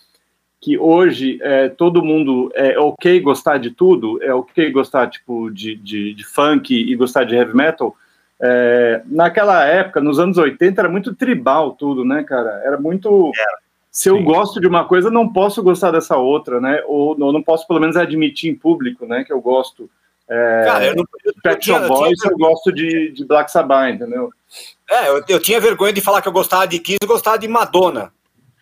que hoje é, todo mundo é ok gostar de tudo, é ok gostar tipo de, de, de funk e gostar de heavy metal. É, naquela época, nos anos 80, era muito tribal tudo, né, cara? Era muito. Se eu gosto de uma coisa, não posso gostar dessa outra, né? Ou não, não posso, pelo menos, admitir em público, né? Que eu gosto. É, Cara, eu não- eu- Pet tinha- Shop eu tinha Boys, eu gosto de, de Black Sabbath, entendeu? É, eu, eu tinha vergonha de falar que eu gostava de Kiss e gostava de Madonna.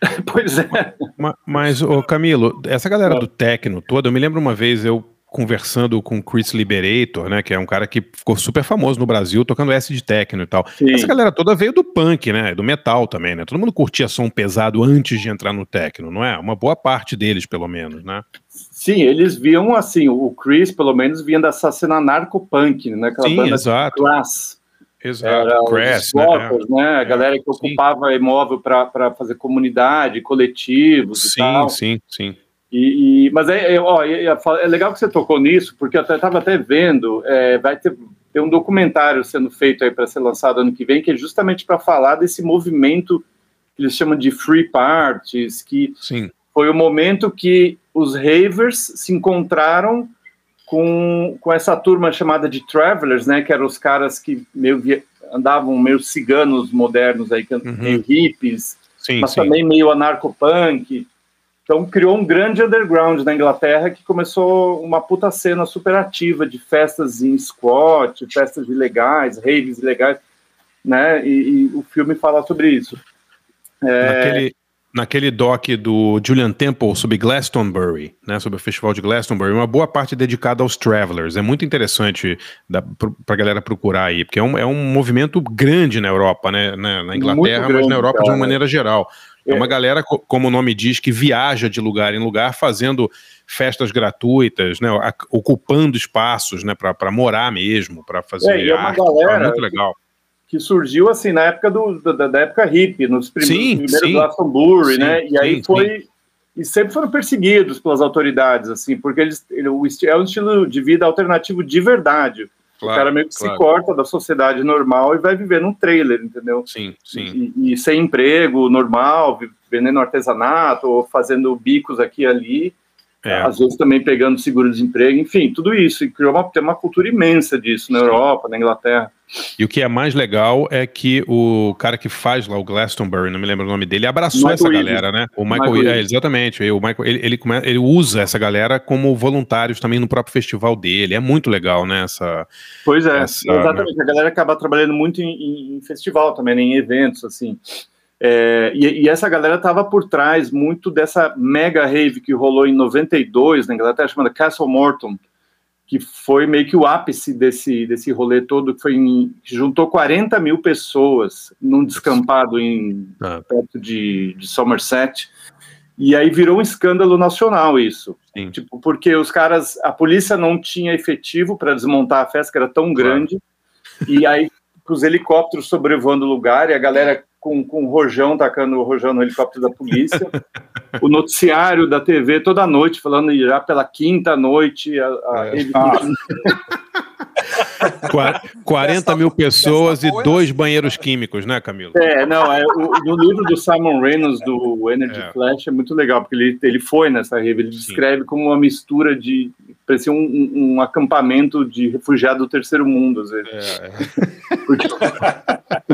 <laughs> Pois é. Ma- Mas, ô Camilo, essa galera do techno toda, eu me lembro uma vez eu conversando com o Chris Liberator, né, que é um cara que ficou super famoso no Brasil tocando S de techno e tal. Essa galera toda veio do punk, né, do metal também, né? Todo mundo curtia som pesado antes de entrar no techno, não é? Uma boa parte deles, pelo menos, né? Sim, eles viam assim, o Chris, pelo menos, vinha dessa cena narcopunk, né? Aquela Sim, banda exato. Class. Exato. Era Crass, os né? Né? A galera que ocupava imóvel para fazer comunidade, coletivos e Sim, tal. sim, sim. E, e- mas é, é, ó, é, é legal que você tocou nisso, porque eu estava até vendo, é, vai ter, ter um documentário sendo feito aí para ser lançado ano que vem, que é justamente para falar desse movimento que eles chamam de free parties, que Sim. foi o momento que os ravers se encontraram com, com essa turma chamada de travelers, né, que eram os caras que meio via- andavam meio ciganos modernos aí, que- meio hippies, Sim, mas sim. também meio anarcopunk. Então criou um grande underground na Inglaterra que começou uma puta cena super ativa de festas em squat, festas ilegais, raves ilegais, né? E, e o filme fala sobre isso. É, Naquele, naquele doc do Julian Temple sobre Glastonbury, né, sobre o festival de Glastonbury, uma boa parte dedicada aos travelers. É muito interessante da, pro, pra galera procurar aí, porque é um, é um movimento grande na Europa, né, na, na Inglaterra, mas grande, na Europa de uma cara. maneira geral. É uma galera, co- como o nome diz, que viaja de lugar em lugar fazendo festas gratuitas, né, ocupando espaços, né, para morar mesmo, para fazer É, e é uma arte. galera é muito legal. que surgiu assim na época do, da, da época hippie, nos prim- Sim, primeiros sim. Glastonbury, Sim, né? E aí sim, foi e sempre foram perseguidos pelas autoridades, assim, porque eles ele, é um estilo de vida alternativo de verdade. Claro, o cara meio que claro. se corta da sociedade normal e vai viver num trailer, entendeu? Sim, sim. E, e sem emprego normal, vendendo artesanato ou fazendo bicos aqui e ali. É. Às vezes também pegando seguro-desemprego, enfim, tudo isso. E criou uma, tem uma cultura imensa disso na Europa, na Inglaterra. E o que é mais legal é que o cara que faz lá o Glastonbury, não me lembro o nome dele, abraçou Michael essa galera, né? O Michael, Michael é, exatamente. O Michael, ele, ele, ele usa essa galera como voluntários também no próprio festival dele. É muito legal, né? Essa, Pois é, essa- exatamente. A galera acaba trabalhando muito em, em- em festival também, né, em eventos, assim. É, e, e essa galera estava por trás muito dessa mega rave que rolou em 92 na Inglaterra, chamada Castle Morton, que foi meio que o ápice desse, desse rolê todo, que foi em, juntou 40 mil pessoas num descampado em, Ah. perto de, de Somerset. E aí virou um escândalo nacional isso. Tipo, porque os caras, a polícia não tinha efetivo para desmontar a festa, que era tão grande. E aí, os helicópteros sobrevoando o lugar, e a galera com, com rojão, tacando o rojão no helicóptero da polícia. o noticiário da TV toda noite, falando já pela quinta noite. A, a rave continua. Qua- 40 mil pessoas e dois banheiros químicos, né, Camilo? É, não, é, o, no livro do Simon Reynolds, do Energy É. Flash, é muito legal, porque ele, ele foi nessa rave, ele descreve como uma mistura de, parecia um, um- um acampamento de refugiado do terceiro mundo, às vezes. É,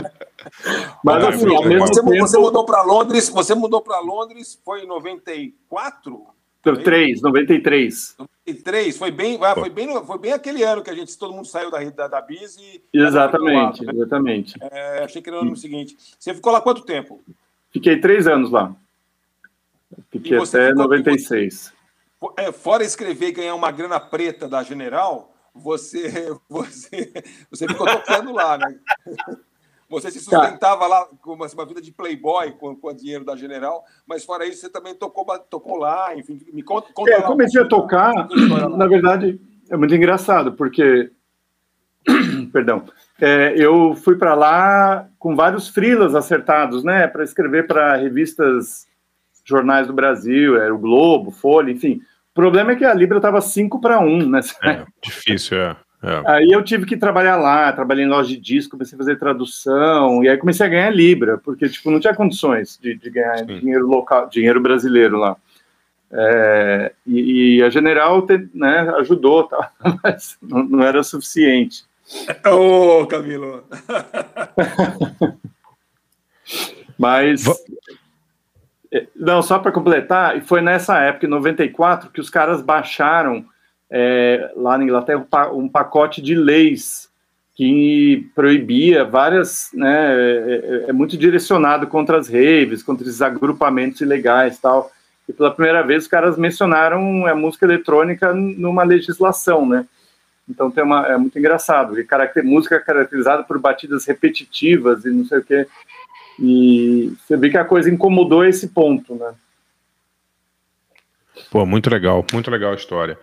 <laughs> Mas Ô, assim, ao mesmo você, tempo... você mudou para Londres, você mudou para Londres, foi em 94? 3, 93. 93, foi bem, ah, foi bem, no- foi bem aquele ano que a gente todo mundo saiu da da, da Biz e Exatamente, exatamente. É, achei que era no ano seguinte. Você ficou lá quanto tempo? Fiquei três anos lá. Fiquei até ficou- 96. Fo- é, fora escrever e ganhar uma grana preta da General, você <laughs> você você ficou tocando lá, né? Você se sustentava lá com uma, uma vida de playboy com, com o dinheiro da General, mas fora isso você também tocou, tocou lá, enfim, me conta, conta É, eu lá comecei a tocar, na verdade, é muito engraçado, porque, <coughs> perdão, é, eu fui para lá com vários freelas acertados, né, para escrever para revistas, jornais do Brasil, era o Globo, Folha, enfim. O problema é que a Libra estava 5 para 1 nessa É, difícil, é. É. Aí eu tive que trabalhar lá, trabalhei em loja de disco, comecei a fazer tradução, e aí comecei a ganhar libra, porque tipo, não tinha condições de, de ganhar dinheiro local, dinheiro brasileiro lá. É, e, e a General te- né, ajudou, tá, <laughs> mas não, não era suficiente. <laughs> Ô, Camilo. <laughs> Mas. É, Não, só para completar, e foi nessa época, em 94, que os caras baixaram é, lá na Inglaterra um, pa- pacote de leis que proibia várias, né, é, é- é muito direcionado contra as raves, contra esses agrupamentos ilegais tal. E pela primeira vez os caras mencionaram a música eletrônica numa legislação, né? Então tem uma, é muito engraçado, porque caracter, música caracterizada por batidas repetitivas e não sei o quê. E você vê que a coisa incomodou esse ponto, né? Pô, muito legal, muito legal a história.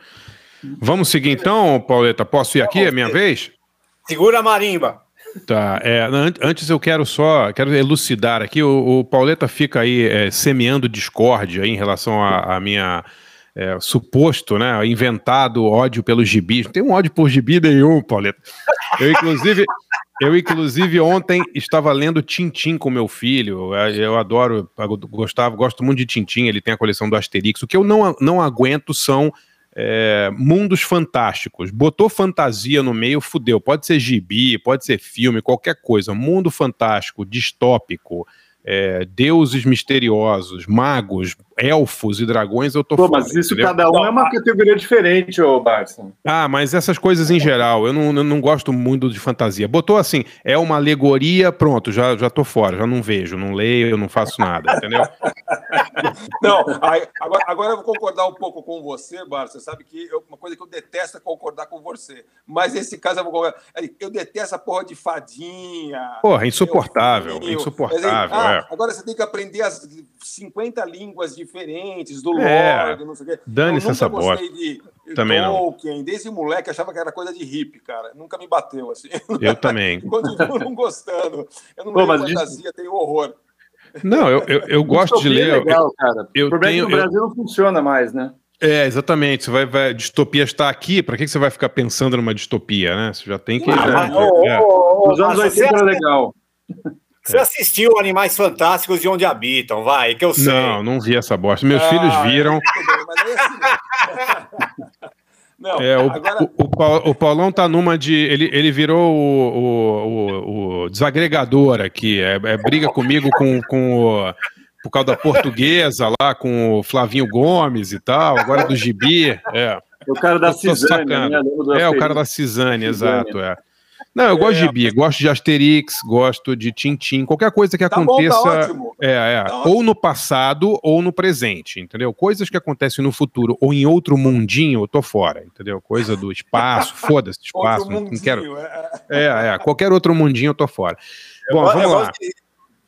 Vamos seguir então, Pauleta? Posso ir aqui? É minha vez? Segura a marimba. Tá, é, an- antes eu quero só, quero elucidar aqui, o, o Pauleta fica aí é, semeando discórdia em relação à minha é, suposto, né, inventado ódio pelos gibis. Não tem um ódio por gibi nenhum, Pauleta. Eu, inclusive, eu, inclusive, ontem estava lendo Tintim com meu filho. Eu, eu adoro, eu gostava, gosto muito de Tintim, ele tem a coleção do Asterix. O que eu não, não aguento são é, mundos fantásticos. Botou fantasia no meio, fudeu. Pode ser gibi, pode ser filme, qualquer coisa. Mundo fantástico, distópico, é, deuses misteriosos, magos, elfos e dragões, eu tô Pô, fora, mas isso entendeu? cada um é uma categoria diferente, ô Barça. Ah, mas essas coisas em geral, eu não, eu não gosto muito de fantasia. Botou assim, é uma alegoria, pronto, já, já tô fora, já não vejo, não leio, eu não faço nada, entendeu? <laughs> Não, aí, agora, agora eu vou concordar um pouco com você, Bar. Você sabe que eu- uma coisa que eu detesto é concordar com você. Mas nesse caso eu vou concordar. Eu detesto essa porra de fadinha. Porra, insuportável, insuportável, Mas aí, é. Agora você tem que aprender as 50 línguas diferentes do É, Lorde, não sei o quê. dane-se Eu nunca essa gostei bosta. de Também não. Tolkien. Desde moleque achava que era coisa de hippie, cara. Nunca me bateu assim. Eu também. <laughs> Continuo não <laughs> gostando. Eu não Pô, leio fantasia, tenho horror. Não, eu, eu, eu <laughs> gosto de ler. é legal, eu- cara. eu o problema tenho- é que no Brasil não funciona mais, né? É, exatamente. Você vai, vai distopia está aqui, pra que que você vai ficar pensando numa distopia, né? Você já tem que. Ah, já- mas, já- ô, é. Nos anos mas você 80 era legal. Você assistiu Animais Fantásticos e Onde Habitam, vai, que eu sei. Não, não vi essa bosta. Meus Ah, filhos é, viram. aí assim- <laughs> Não, É, o, agora. o, o o Paulão tá numa de. Ele, ele virou o, o, o- o desagregador aqui. É, é briga comigo com, com o. Por causa da portuguesa lá, com o Flavinho Gomes e tal, agora do Gibi. É. O cara da sacando. né? É, o cara da Cisane, Cisânia. exato, é. Não, eu gosto de Gibi, gosto de Asterix, gosto de Tintim, qualquer coisa que Tá bom, tá aconteça. ótimo. é, é, Tá ou no passado ou no presente, entendeu? Coisas que acontecem no futuro ou em outro mundinho, eu tô fora, entendeu? Coisa do espaço, <laughs> foda-se, espaço, não, não quero. mundinho, é. É, é, qualquer outro mundinho eu tô fora. Eu Bom, vamos lá. gosto de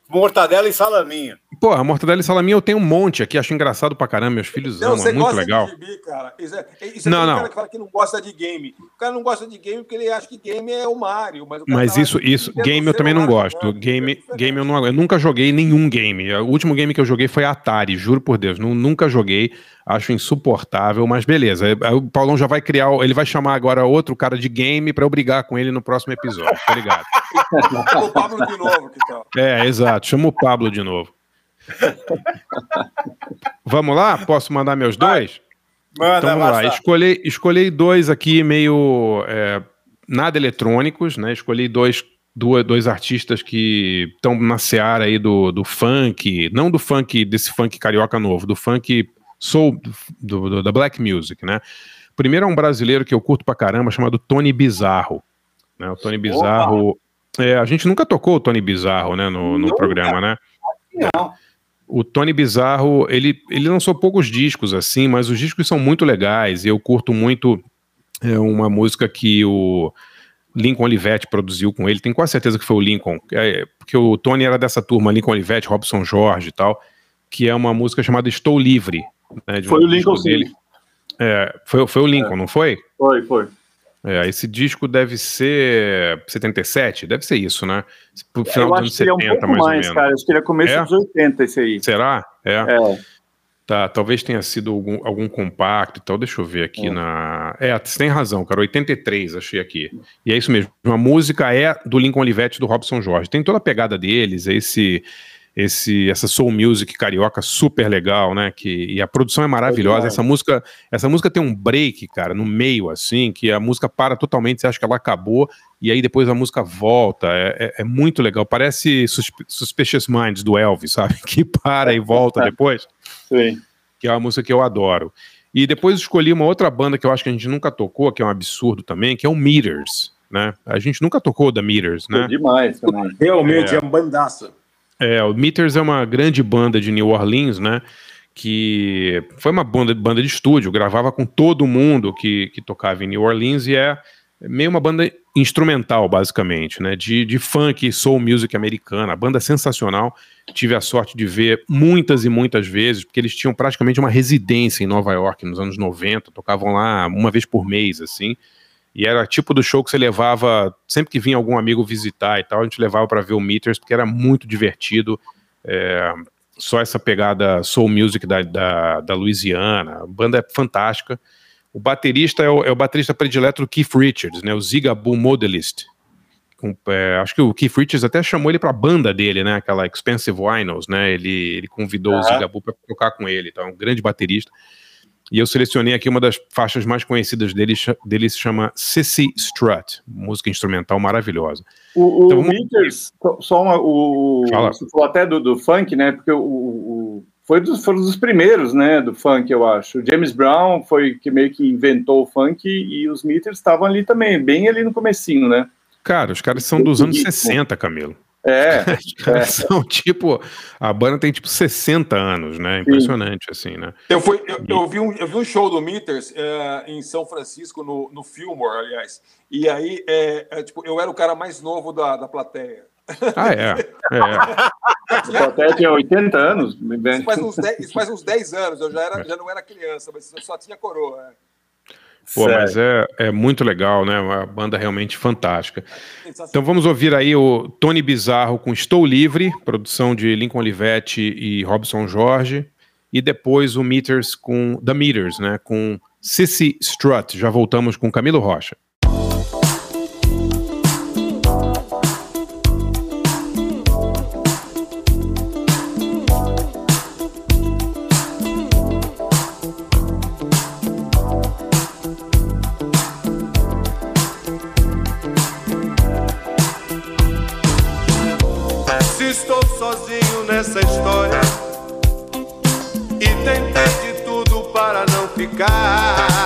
Mortadela e salaminho. Porra, mortadela e salaminho eu tenho um monte aqui, acho engraçado pra caramba, meus filhos Não, amam, você é muito gosta legal. de gibi, cara. Isso é, isso é Não, não. cara que fala que não gosta de game. O cara não gosta de game porque ele acha que game é o Mario. Mas, o Mas tá isso, isso, game eu também não gosto. jogando. Game, game eu não eu nunca joguei nenhum game. O último game que eu joguei foi Atari, juro por Deus. Nu- nunca joguei, acho insuportável, mas beleza. Aí O Paulão já vai criar, ele vai chamar agora outro cara de game pra eu brigar com ele no próximo episódio, tá ligado? <laughs> O Pablo de novo, que tal? É, exato. Chama o Pablo de novo. Vamos lá? Posso mandar meus dois? Manda, Então vamos lá. Escolhi, escolhi dois aqui meio é, nada eletrônicos, né? Escolhi dois, duas, dois artistas que estão na seara aí do, do funk, não do funk, desse funk carioca novo, do funk soul, do, do- da black music, né? Primeiro é um brasileiro que eu curto pra caramba, chamado Tony Bizarro. Né? O Tony Bizarro. É, a gente nunca tocou o Tony Bizarro, né, no, no Nunca. programa, né? Não. O Tony Bizarro, ele, ele lançou poucos discos assim, mas os discos são muito legais e eu curto muito é, uma música que o Lincoln Olivetti produziu com ele. Tenho quase certeza que foi o Lincoln, é, porque o Tony era dessa turma, Lincoln Olivetti, Robson Jorge e tal, que é uma música chamada Estou Livre. né, de um Foi o Lincoln, sim. É, foi, foi o Lincoln, não foi? Foi, foi. É, esse disco deve ser 77, deve ser isso, né? Pro final eu dos acho anos que ele é um 70, pouco mais mais, ou menos. cara. Acho que ele é começo É? dos 80, esse aí. Será? É. É. Tá, talvez tenha sido algum, algum compacto e tal. Deixa eu ver aqui na. É, você tem razão, cara. 83, achei aqui. E é isso mesmo. A música é do Lincoln Olivetti do Robson Jorge. Tem toda a pegada deles, é esse. Esse, essa soul music carioca super legal, né? Que, e a produção é maravilhosa. Essa música, essa música tem um break, cara, no meio, assim, que a música para totalmente, você acha que ela acabou, e aí depois a música volta. É, é- é muito legal. Parece Suspe- Suspicious Minds do Elvis, sabe? <laughs> Que para e volta depois <laughs> Sim. que é uma música que eu adoro. E depois escolhi uma outra banda que eu acho que a gente nunca tocou, que é um absurdo também, que é o Meters, né? A gente nunca tocou da Meters, né? Demais também. Realmente É. é, um bandaça. É, o Meters é uma grande banda de New Orleans, né? Que foi uma banda, banda de estúdio, gravava com todo mundo que, que tocava em New Orleans e é meio uma banda instrumental, basicamente, né? De, de funk, soul music americana. Banda sensacional. Tive a sorte de ver muitas e muitas vezes, porque eles tinham praticamente uma residência em Nova York nos anos 90, tocavam lá uma vez por mês, assim. E era tipo do show que você levava, sempre que vinha algum amigo visitar e tal, a gente levava para ver o Meters, porque era muito divertido. É, só essa pegada soul music da, da, da Louisiana, a banda é fantástica. O baterista é o, é o baterista predileto do Keith Richards, né, o Zigaboo Modelist. Com, é, acho que o Keith Richards até chamou ele para a banda dele, né, aquela Expensive Vinyls, né, ele, ele convidou o Aham. Zigaboo para tocar com ele, então é um grande baterista. E eu selecionei aqui uma das faixas mais conhecidas dele, dele se chama Sissy Strut, música instrumental maravilhosa. O, o Então, vamos- Meters, só- só uma, o, Fala. você falou até do, do funk, né? Porque o, o- foi dos, foram dos primeiros, né? Do funk, eu acho. O James Brown foi que meio que inventou o funk e os Meters estavam ali também, bem ali no comecinho, né? Cara, os caras são dos anos 60, Camilo. É, caras <laughs> são tipo. A banda tem tipo 60 anos, né? Impressionante, assim, né? Eu, fui, eu, eu vi um, eu vi um show do Meters eh, em São Francisco, no, no Fillmore, aliás. E aí, é, é, tipo, eu era o cara mais novo da, da plateia. Ah, é. <laughs> é. o Platéia tinha 80 anos. Isso faz, uns 10, isso faz uns 10 anos, eu já, era, já não era criança, mas eu só tinha coroa. é. Pô, mas é, é muito legal, né? Uma banda realmente fantástica. Então vamos ouvir aí o Tony Bizarro com Estou Livre, produção de Lincoln Olivetti e Robson Jorge. E depois o Meters com The Meters, né? Com Sissy Strut. Já voltamos com Camilo Rocha. Nessa história e tentei de tudo para não ficar.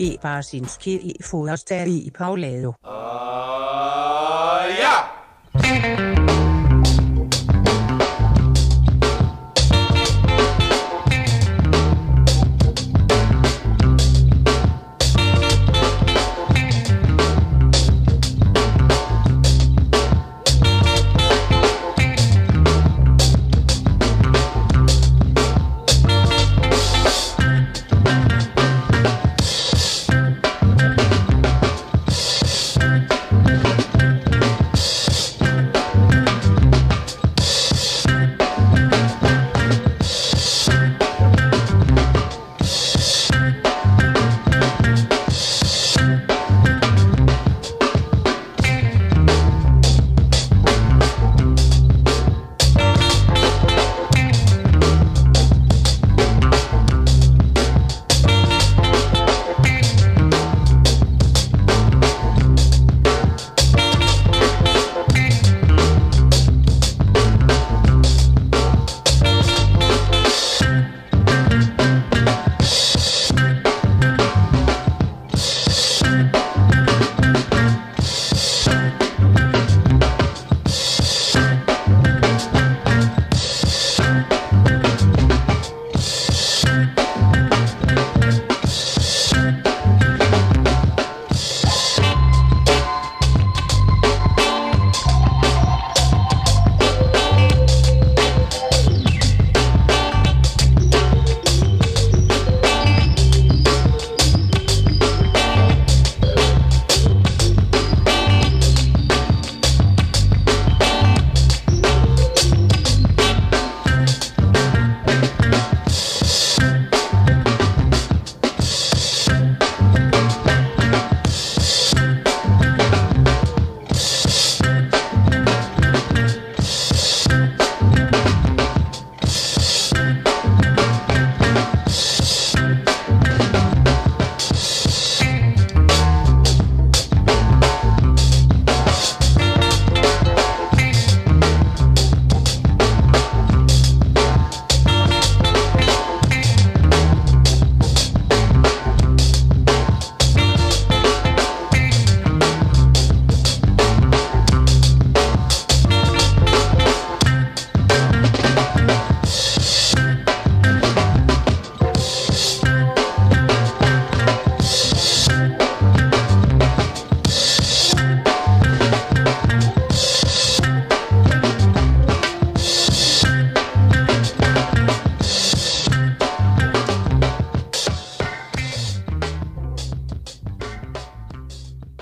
i bare sin ske i foderstad i Paulado.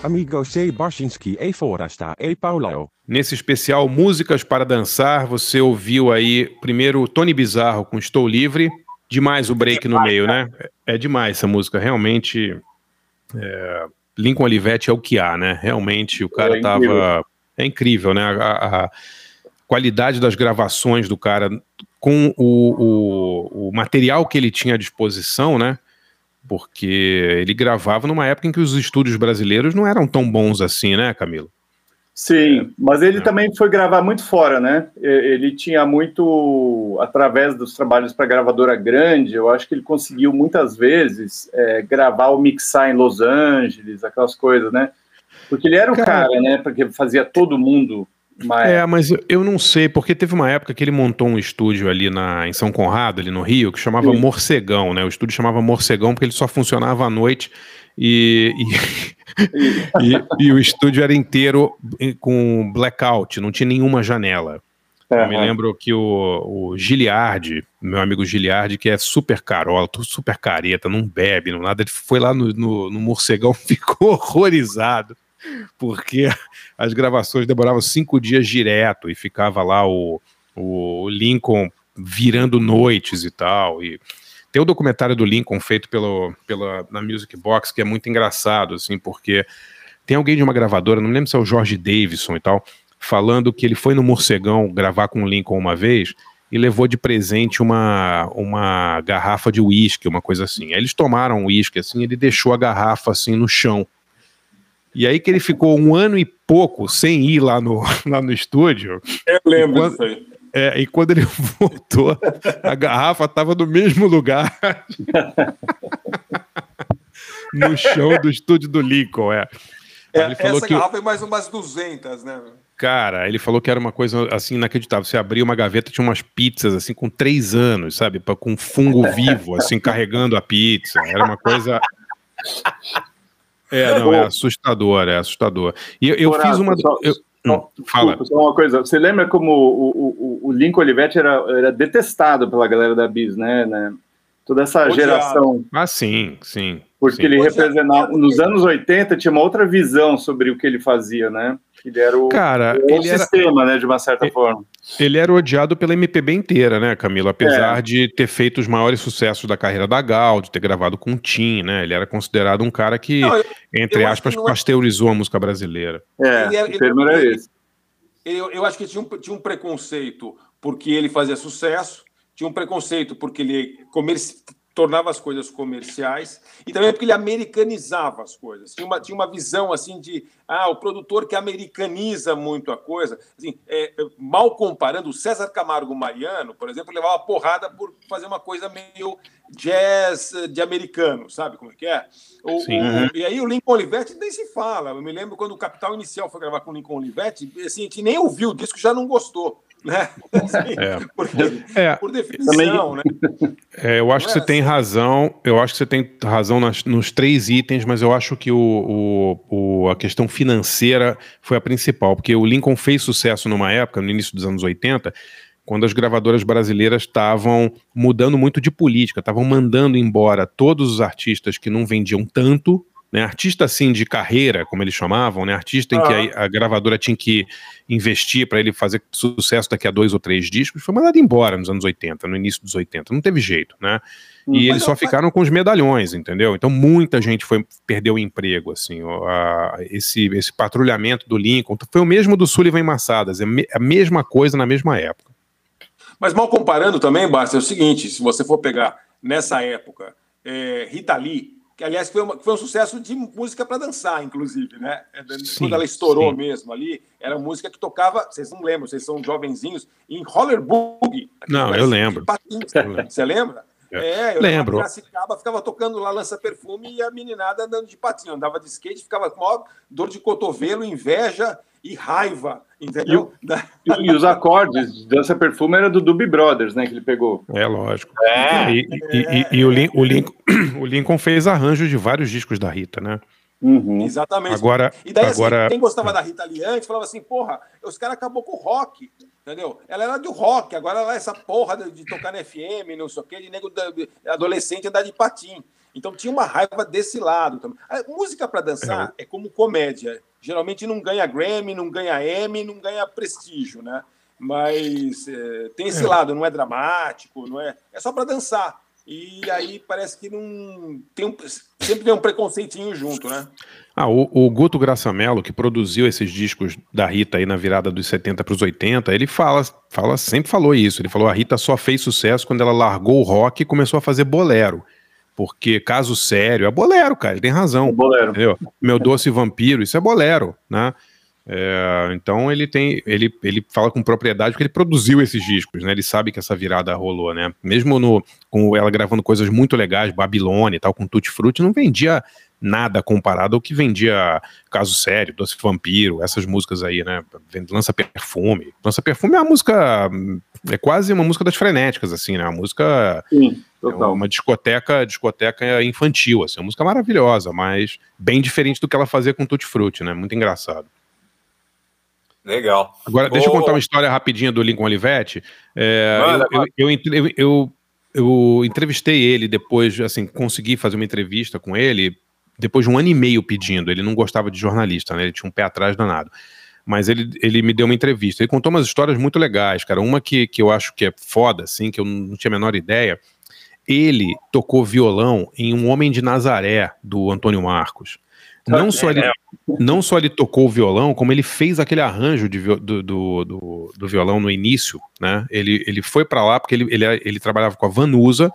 Amigo sei Barsinski e Forasta e Paulo. Nesse especial Músicas para Dançar, você ouviu aí primeiro Tony Bizarro com Estou Livre. Demais o break no meio, né? É demais essa música, realmente. é, Lincoln Olivetti é o que há, né? Realmente o cara É incrível. tava. É incrível, né? A, a qualidade das gravações do cara com o, o, o material que ele tinha à disposição, né? Porque ele gravava numa época em que os estúdios brasileiros não eram tão bons assim, né, Camilo? Sim, mas ele também foi gravar muito fora, né? Ele tinha muito, através dos trabalhos para gravadora grande, eu acho que ele conseguiu muitas vezes é, gravar ou mixar em Los Angeles, aquelas coisas, né? Porque ele era o Cara- cara, né? Porque fazia todo mundo. Mas... É, mas eu- não sei, porque teve uma época que ele montou um estúdio ali na, em São Conrado, ali no Rio, que chamava Sim. Morcegão, né? O estúdio chamava Morcegão porque ele só funcionava à noite e, e, <laughs> e- e o estúdio era inteiro com blackout, não tinha nenhuma janela. Eu me lembro que o, o Giliardi, meu amigo Giliardi, que é super carola, super careta, não bebe, não nada, ele foi lá no, no, no Morcegão, <laughs> ficou horrorizado, porque as gravações demoravam cinco dias direto e ficava lá o, o Lincoln virando noites e tal. E tem o documentário do Lincoln feito pelo, pela, na Music Box, que é muito engraçado, assim, porque tem alguém de uma gravadora, não lembro se é o Jorge Davidson e tal, falando que ele foi no Morcegão gravar com o Lincoln uma vez e levou de presente uma, uma garrafa de uísque, uma coisa assim. Aí eles tomaram uísque assim, ele deixou a garrafa assim no chão. E aí que ele ficou um ano e pouco sem ir lá no, <laughs> lá no estúdio. Eu lembro E quando- disso aí. É, e quando ele <laughs> voltou, a garrafa estava no mesmo lugar. <laughs> no chão do estúdio do Lincoln, é. É, Ele falou essa que- garrafa é mais umas 200, né? Cara, ele falou que era uma coisa assim inacreditável. Você abria uma gaveta, tinha umas pizzas assim com três anos, sabe? Com fungo vivo, assim, carregando a pizza. Era uma coisa. É, não, é assustador, é assustador. E eu, eu fiz uma. eu- hum, fala. Desculpa, só uma coisa. Você lembra como o, o, o Lincoln Olivetti era, era detestado pela galera da Bis, né? né? Toda essa Odiado. geração. Ah, sim, sim. Porque sim. ele representava. Nos anos 80 tinha uma outra visão sobre o que ele fazia, né? Ele era o, Cara, o ele era- sistema, né? De uma certa forma. Ele era odiado pela MPB inteira, né, Camilo? Apesar É. de ter feito os maiores sucessos da carreira da Gal, de ter gravado com o Tim, né? Ele era considerado um cara que, Não, eu- entre eu aspas, que não é- pasteurizou a música brasileira. É, Ele era- o termo era ele- esse. Eu, eu acho que tinha um, tinha um preconceito porque ele fazia sucesso, tinha um preconceito porque ele comerci- tornava as coisas comerciais e também porque ele americanizava as coisas. Tinha uma, tinha uma visão assim de ah, o produtor que americaniza muito a coisa. Assim, é, é, mal comparando, o César Camargo Mariano, por exemplo, levava porrada por fazer uma coisa meio jazz eh, de americano, sabe como é que é? O- Sim. Uhum. e aí o Lincoln Olivetti nem se fala. Eu me lembro quando o Capital Inicial foi gravar com o Lincoln Olivetti, assim, a gente nem ouviu o disco, já não gostou. Né? Assim, É. <laughs> porque, É. por definição, né? É, eu acho que você tem razão. Eu acho que você tem razão nas- nos três itens, mas eu acho que o, o- o- a questão financeira foi a principal, porque o Lincoln fez sucesso numa época, no início dos anos 80, quando as gravadoras brasileiras estavam mudando muito de política, estavam mandando embora todos os artistas que não vendiam tanto. Né, artista assim de carreira, como eles chamavam, né, artista em que a, a gravadora tinha que investir para ele fazer sucesso daqui a dois ou três discos, foi mandado embora nos anos 80, no início dos 80, não teve jeito, né? Hum. E eles só eu- ficaram com os medalhões, entendeu? Então muita gente foi perdeu o emprego, assim, a- esse, esse patrulhamento do Lincoln foi o mesmo do Sullivan Massadas, é a mesma coisa na mesma época. Mas mal comparando também, Basta, é o seguinte: se você for pegar nessa época é, Rita Lee, que aliás foi, uma- foi um sucesso de música para dançar, inclusive, né? É, Sim, Quando ela estourou sim. mesmo ali, era música que tocava, vocês não lembram, vocês são jovenzinhos, em roller boogie. Não, eu lembro. Patins. Eu lembro. Você lembra? É. eu Lembro. Em Piracicaba, ficava tocando lá lança-perfume e a meninada andando de patinho. Andava de skate, ficava com maior dor de cotovelo, inveja e raiva, entendeu? Da- E, e os acordes de Dança Perfume era do Doobie Brothers, né? Que ele pegou. É lógico. É. E, e- e- e o, Lin- o Lincoln, <clears throat> o Lincoln fez arranjos de vários discos da Rita, né? Uhum. Exatamente. Agora- e daí, assim, agora- quem gostava da Rita Lee antes falava assim, porra, os caras acabou com o rock, entendeu? Ela era do rock, agora ela é essa porra de, de tocar na FM, não sei o quê, de nego da- de adolescente andar de patim. Então tinha uma raiva desse lado também. A música para dançar é como comédia. Geralmente não ganha Grammy, não ganha Emmy, não ganha prestígio, né? Mas é, tem esse É. lado, não é dramático, não é. É só para dançar. E aí parece que não tem um, sempre tem um preconceitinho junto, né? Ah, o, o Guto Graçamelo, que produziu esses discos da Rita aí na virada dos 70 para os 80, ele fala, fala, sempre falou isso. Ele falou: a Rita só fez sucesso quando ela largou o rock e começou a fazer bolero. Porque caso sério, é bolero, cara, ele tem razão. Bolero. Entendeu? Meu doce vampiro, isso é bolero, né? É, então ele tem, ele, ele fala com propriedade porque ele produziu esses discos, né? Ele sabe que essa virada rolou, né? Mesmo no, com ela gravando coisas muito legais, Babilônia e tal, com Tutti Frutti, não vendia nada comparado ao que vendia Caso Sério, Doce Vampiro, essas músicas aí, né? Lança Perfume. Lança Perfume é uma música, é quase uma música das frenéticas, assim, né? Uma música Sim, é uma discoteca, discoteca infantil, assim, uma música maravilhosa, mas bem diferente do que ela fazia com Tutti Frutti, né? Muito engraçado. Legal. Agora, deixa eu contar uma história rapidinha do Lincoln Olivetti. É, eu, eu, eu- eu entrevistei ele depois, assim, consegui fazer uma entrevista com ele depois de um ano e meio pedindo. Ele não gostava de jornalista, né? Ele tinha um pé atrás danado. Mas ele, ele me deu uma entrevista. Ele contou umas histórias muito legais, cara. Uma que, que eu acho que é foda, assim, que eu não tinha a menor ideia. Ele tocou violão em Um Homem de Nazaré, do Antônio Marcos. Não só, ele, não só ele tocou o violão, como ele fez aquele arranjo de, do, do, do, do violão no início, né? Ele, ele foi para lá porque ele, ele, ele trabalhava com a Vanusa,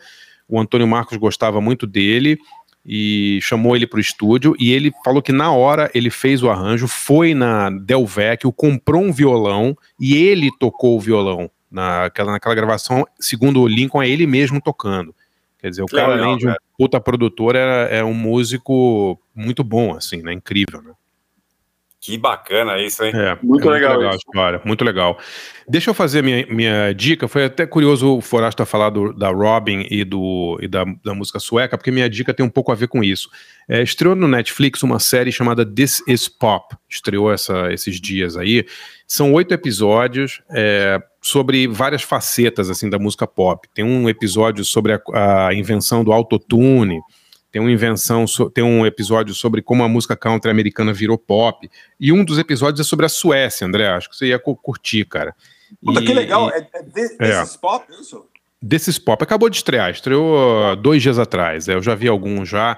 o Antônio Marcos gostava muito dele e chamou ele para o estúdio e ele falou que na hora ele fez o arranjo, foi na Del Vecchio, comprou um violão e ele tocou o violão naquela, naquela gravação, segundo o Lincoln, é ele mesmo tocando. Quer dizer, o Que cara, legal, além de um cara. puta produtor, era, é um músico muito bom, assim, né? Incrível, né? Que bacana isso, hein? É, Muito é legal a isso. história, muito legal. Deixa eu fazer minha, minha dica. Foi até curioso o Forasta falar do- da Robin e, do, e da, da música sueca, porque minha dica tem um pouco a ver com isso. É, estreou no Netflix uma série chamada This Is Pop. Estreou essa, esses dias aí. São oito episódios é, sobre várias facetas assim da música pop. Tem um episódio sobre a, a invenção do autotune. Tem uma invenção, so- tem um episódio sobre como a música country americana virou pop. E um dos episódios é sobre a Suécia, André. Acho que você ia cu- curtir, cara. Puta, E- que legal. e- É, é É. desses pop, isso? Desses pop. Acabou de estrear, estreou dois dias atrás. É, eu já vi alguns já.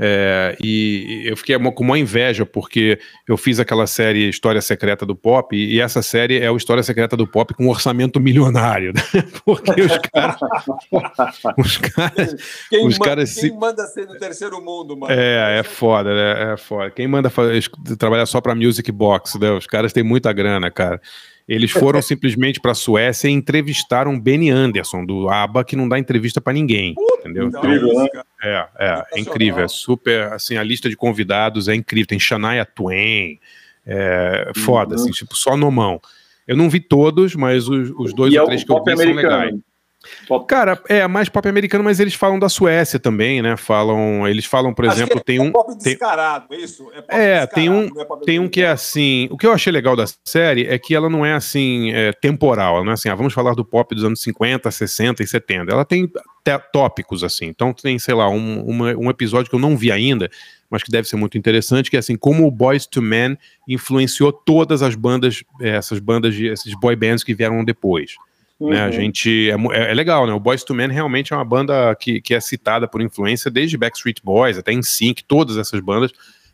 É, e eu fiquei com uma inveja, porque eu fiz aquela série História Secreta do Pop, e, essa série é o História Secreta do Pop com um orçamento milionário. <laughs> né? Porque os caras. <laughs> os caras. Quem, os ma- caras quem se- manda ser no terceiro mundo, mano? É, é foda, né? É foda. Quem manda trabalhar só pra Music Box, né? Os caras têm muita grana, cara. Eles foram simplesmente pra Suécia e entrevistaram Benny Anderson, do ABBA, que não dá entrevista pra ninguém, entendeu? Então, Incrível, né? É, é, é incrível, é super, assim, a lista de convidados é incrível, tem Shania Twain, é foda, Uhum. assim, tipo, só nomão. Eu não vi todos, mas os, os dois E é ou o três que eu vi são legais. Pop- Cara, é mais pop americano, mas eles falam da Suécia também, né? Falam, eles falam, por Acho exemplo, que é tem um pop tem- descarado, isso? É, é, tem um, é tem um que é assim. O que eu achei legal da série é que ela não é assim é, temporal, ela não é assim, ah, vamos falar do pop dos anos 50, 60 e 70. Ela tem te- tópicos, assim. Então tem, sei lá, um, uma- um episódio que eu não vi ainda, mas que deve ser muito interessante, que é assim, como o Boys to Men influenciou todas as bandas, eh, essas bandas, de, esses boy bands que vieram depois. Né, a Uhum. gente é, é- é legal, né? O Boys to Men realmente é uma banda que, que é citada por influência desde Backstreet Boys até NSYNC, todas essas bandas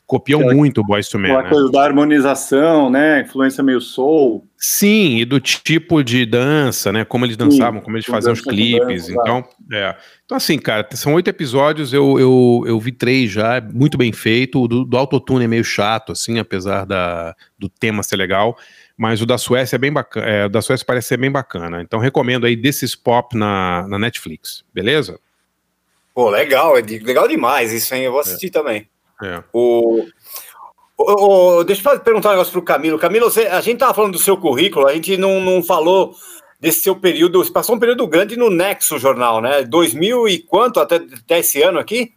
copiam Aquela- muito o Boys to Men. Né? coisa da harmonização, né? Influência meio soul. Sim, e do tipo de dança, né? Como eles dançavam, como eles faziam os clipes. dança, então, é. então, assim, cara, são oito episódios, eu, eu, eu vi três já, é muito bem feito. O do, do Autotune é meio chato, assim, apesar da, do tema ser legal. Mas o da Suécia é bem bacana. É, o da Suécia parece ser bem bacana. Então recomendo aí This Pop na, na Netflix, beleza? Pô, legal, é de- legal demais isso, hein? Eu vou assistir também. É. O, o- o- deixa eu perguntar um negócio pro Camilo. Camilo, você- a gente tava falando do seu currículo, a gente não, não falou desse seu período. Você passou um período grande no Nexo Jornal, né? 2000 e quanto até, até esse ano aqui?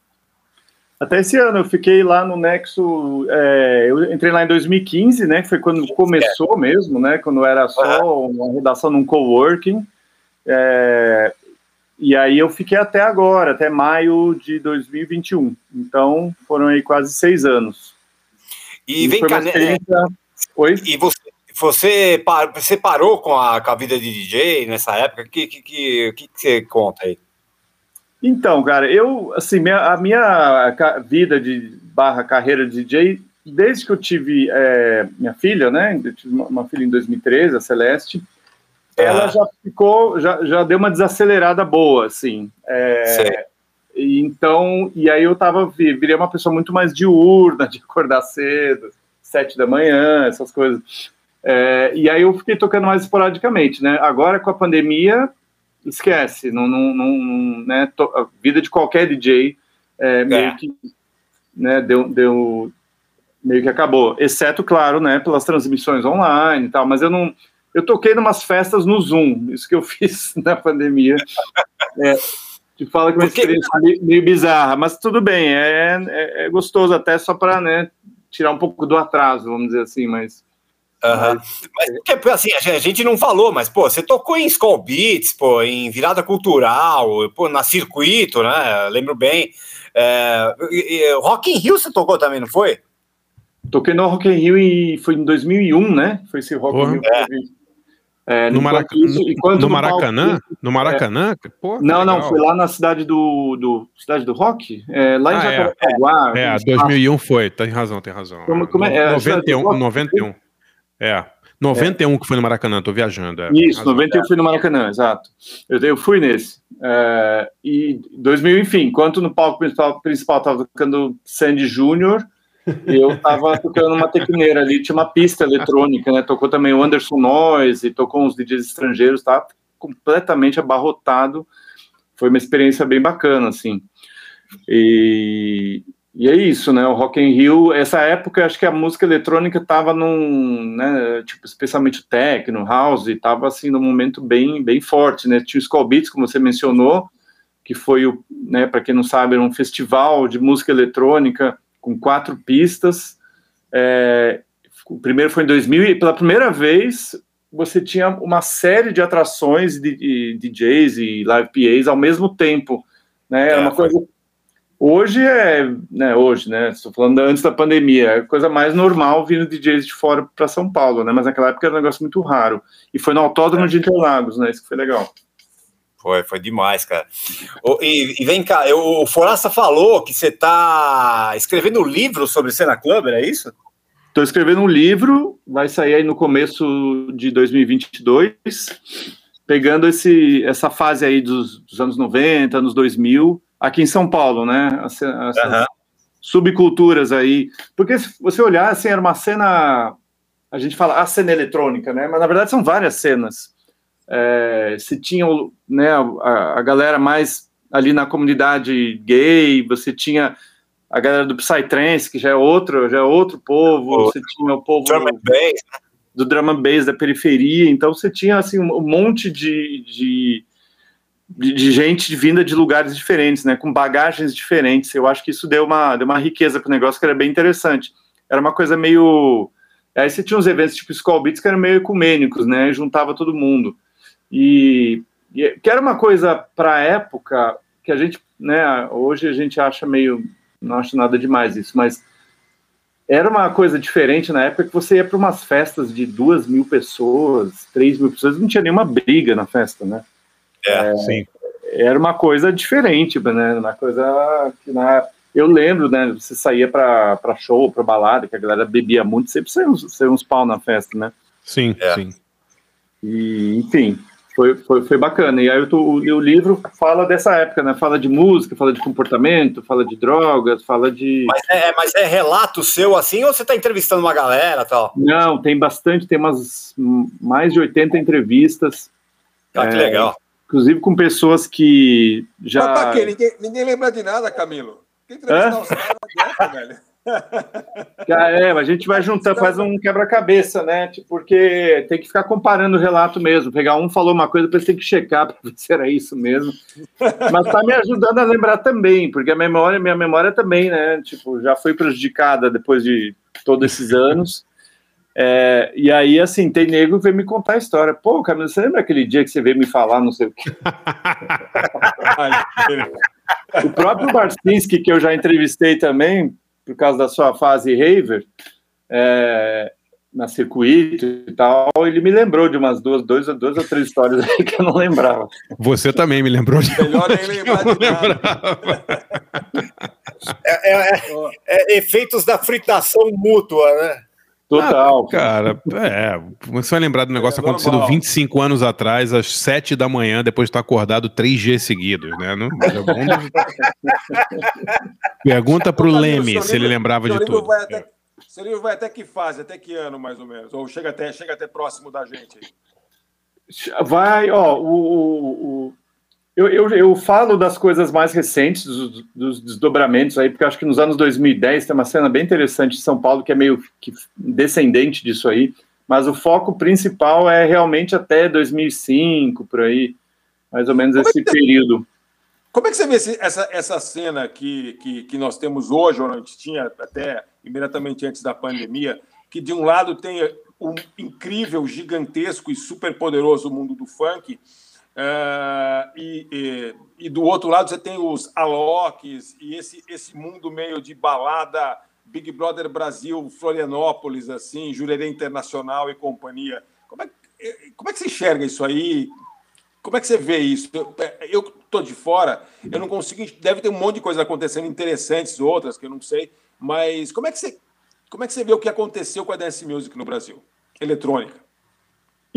Até esse ano eu fiquei lá no Nexo. é, eu entrei lá em 2015, né? Que foi quando começou mesmo, né? Quando era só uma redação num coworking. É, e aí eu fiquei até agora, até maio de 2021. Então foram aí quase seis anos. E vem foi cá, né? experiência- Oi? E você, você, você parou com a, com a vida de DJ nessa época? O que, que, que que você conta aí? Então, cara, eu, assim, minha- a minha vida de barra carreira de DJ, desde que eu tive é, minha filha, né? Eu tive uma, uma filha em 2013, a Celeste, ela já ficou, já, já deu uma desacelerada boa, assim. É, então, e aí eu tava, vi- virei uma pessoa muito mais diurna, de acordar cedo, sete da manhã, essas coisas. É, e aí eu fiquei tocando mais esporadicamente, né? Agora com a pandemia, esquece, não, não, não- né? a vida de qualquer DJ é, meio É. que né, deu, deu meio que acabou, exceto, claro, né, pelas transmissões online e tal, mas eu não, eu toquei numas festas no Zoom, isso que eu <laughs> fiz na pandemia, é, te fala que é uma Porque- experiência meio, meio bizarra, mas tudo bem, é, é, é gostoso até só para, né, tirar um pouco do atraso, vamos dizer assim, mas Aham. Mas porque, assim, a gente- não falou, mas pô, você tocou em Skull Beats, pô, em virada cultural, pô, na circuito, né? Lembro bem. É, e- Rock in Rio você tocou também, não foi? Toquei no Rock in Rio e foi em 2001, né? Foi esse Rock in. Rio. vi. É, No, Maraca- isso- no- no no palco- Maracanã? No Maracanã? Pô, que Não, não, foi lá na cidade do, do cidade do Rock, é, lá em Ah, é. Jacarepaguá. É, aquele 2001 foi, tem razão, tem razão. Como- como é? É, 91, Rock? 91. É, 91 que foi no Maracanã, tô viajando. É, Isso, razão. 91 eu fui no Maracanã, exato. Eu, eu fui nesse. É, e 2000, enfim, enquanto no palco principal, principal tava tocando Sandy Júnior, <laughs> eu tava tocando uma tecneira ali, tinha uma pista eletrônica, né? Tocou também o Anderson Noise, tocou uns DJs estrangeiros, tá? Completamente abarrotado. foi uma experiência bem bacana, assim. E, e é isso, né? O Rock in Rio, essa época, acho que a música eletrônica estava num, né, tipo, especialmente o techno, house, estava assim num momento bem, bem forte, né? Tinha o Skull Beats, como você mencionou, que foi o, né, para quem não sabe, era um festival de música eletrônica com quatro pistas. É, o primeiro foi em 2000 e pela primeira vez você tinha uma série de atrações de, de DJs e live PAs ao mesmo tempo, né? Era É, uma coisa Hoje é, né, hoje, né, estou falando antes da pandemia, é a coisa mais normal vindo DJs de fora para São Paulo, né, mas naquela época era um negócio muito raro. E foi no Autódromo de Interlagos, né, isso que foi legal. Foi, foi demais, cara. Ô, e, e vem cá, eu- o Foraça falou que você tá escrevendo um livro sobre Cena Clubber, é isso? Estou escrevendo um livro, vai sair aí no começo de 2022, pegando esse, essa fase aí dos, dos anos 90, anos 2000, aqui em São Paulo, né? As- Essas Aham. subculturas aí. Porque se você olhar, assim, era uma cena. A gente fala a cena eletrônica, né? Mas na verdade são várias cenas. É, se tinha né, a, a galera mais ali na comunidade gay, você tinha a galera do Psytrance, que já é outro, já é outro povo, você tinha o povo do drum and bass da periferia, então você tinha assim um um monte de, de, de, de gente vinda de lugares diferentes, né, com bagagens diferentes. Eu acho que isso deu uma, deu uma riqueza para o negócio que era bem interessante. Era uma coisa meio Aí você tinha uns eventos tipo Skull Beats que eram meio ecumênicos, né? Juntava todo mundo. E, e que era uma coisa para a época que a gente, né? Hoje a gente acha meio. Não acho nada demais isso, mas era uma coisa diferente na época que você ia para umas festas de duas mil pessoas, três mil pessoas, não tinha nenhuma briga na festa, né? É, sim. Era uma coisa diferente, né? Uma coisa que na eu lembro, né? Você saía para show, para balada, que a galera bebia muito, sempre saiu uns, saiu uns pau na festa, né? Sim, sim. E, enfim, foi, foi, foi bacana. E aí eu tô- o, e o livro fala dessa época, né? Fala de música, fala de comportamento, fala de drogas, fala de. Mas é, mas é relato seu assim ou você tá entrevistando uma galera e tal? Não, tem bastante, tem umas mais de 80 entrevistas. Ah, que É, legal. Inclusive com pessoas que já. Mas pra quê? Ninguém, ninguém lembra de nada, Camilo. Quem velho. <laughs> Ah, É, a gente vai juntando, faz um quebra-cabeça, né? Tipo, Porque tem que ficar comparando o relato mesmo. Pegar um falou uma coisa, depois tem que checar <laughs> para ver se era isso mesmo. Mas tá me ajudando a lembrar também, porque a memória, minha memória também, né? Tipo, já foi prejudicada depois de todos esses anos. É, e aí, assim, tem nego que veio me contar a história. Pô, Camilo, você lembra aquele dia que você veio me falar, não sei o quê? <laughs> O próprio Barcinski, que eu já entrevistei também, por causa da sua fase raver, é, na circuito e tal, ele me lembrou de umas duas, dois, duas ou três histórias aí que eu não lembrava. Você também me lembrou de. Melhor nem <laughs> lembrar de. É, é- é- é efeitos da fritação mútua, né? Total. Ah, cara, é. Você vai lembrar do negócio É acontecido normal. 25 anos atrás, às 7 da manhã, depois de estar acordado três dias seguidos, né? Não, é <laughs> Pergunta pro Camilo, Leme se ele lembrava de tudo. vai até- seu livro vai até que fase, até que ano, mais ou menos? Ou chega até, chega até próximo da gente aí? Vai, ó, o, o- o- eu, eu, eu falo das coisas mais recentes, dos, dos desdobramentos aí, porque acho que nos anos 2010 tem uma cena bem interessante em São Paulo que é meio que descendente disso aí, mas o foco principal é realmente até 2005, por aí, mais ou menos esse período. Como é que você vê esse- essa, essa cena que, que, que nós temos hoje, ou a gente tinha até imediatamente antes da pandemia, que de um lado tem o incrível, gigantesco e super poderoso mundo do funk, eh, e, e, e do outro lado você tem os Aloques e esse, esse mundo meio de balada, Big Brother Brasil, Florianópolis, assim, Jurerê Internacional e companhia. Como é, que- como é que você enxerga isso aí? Como é que você vê isso? Eu, eu tô de fora, eu não consigo. Deve ter um monte de coisas acontecendo interessantes, outras que eu não sei. Mas como é que você, como é que você vê o que aconteceu com a dance music no Brasil, eletrônica?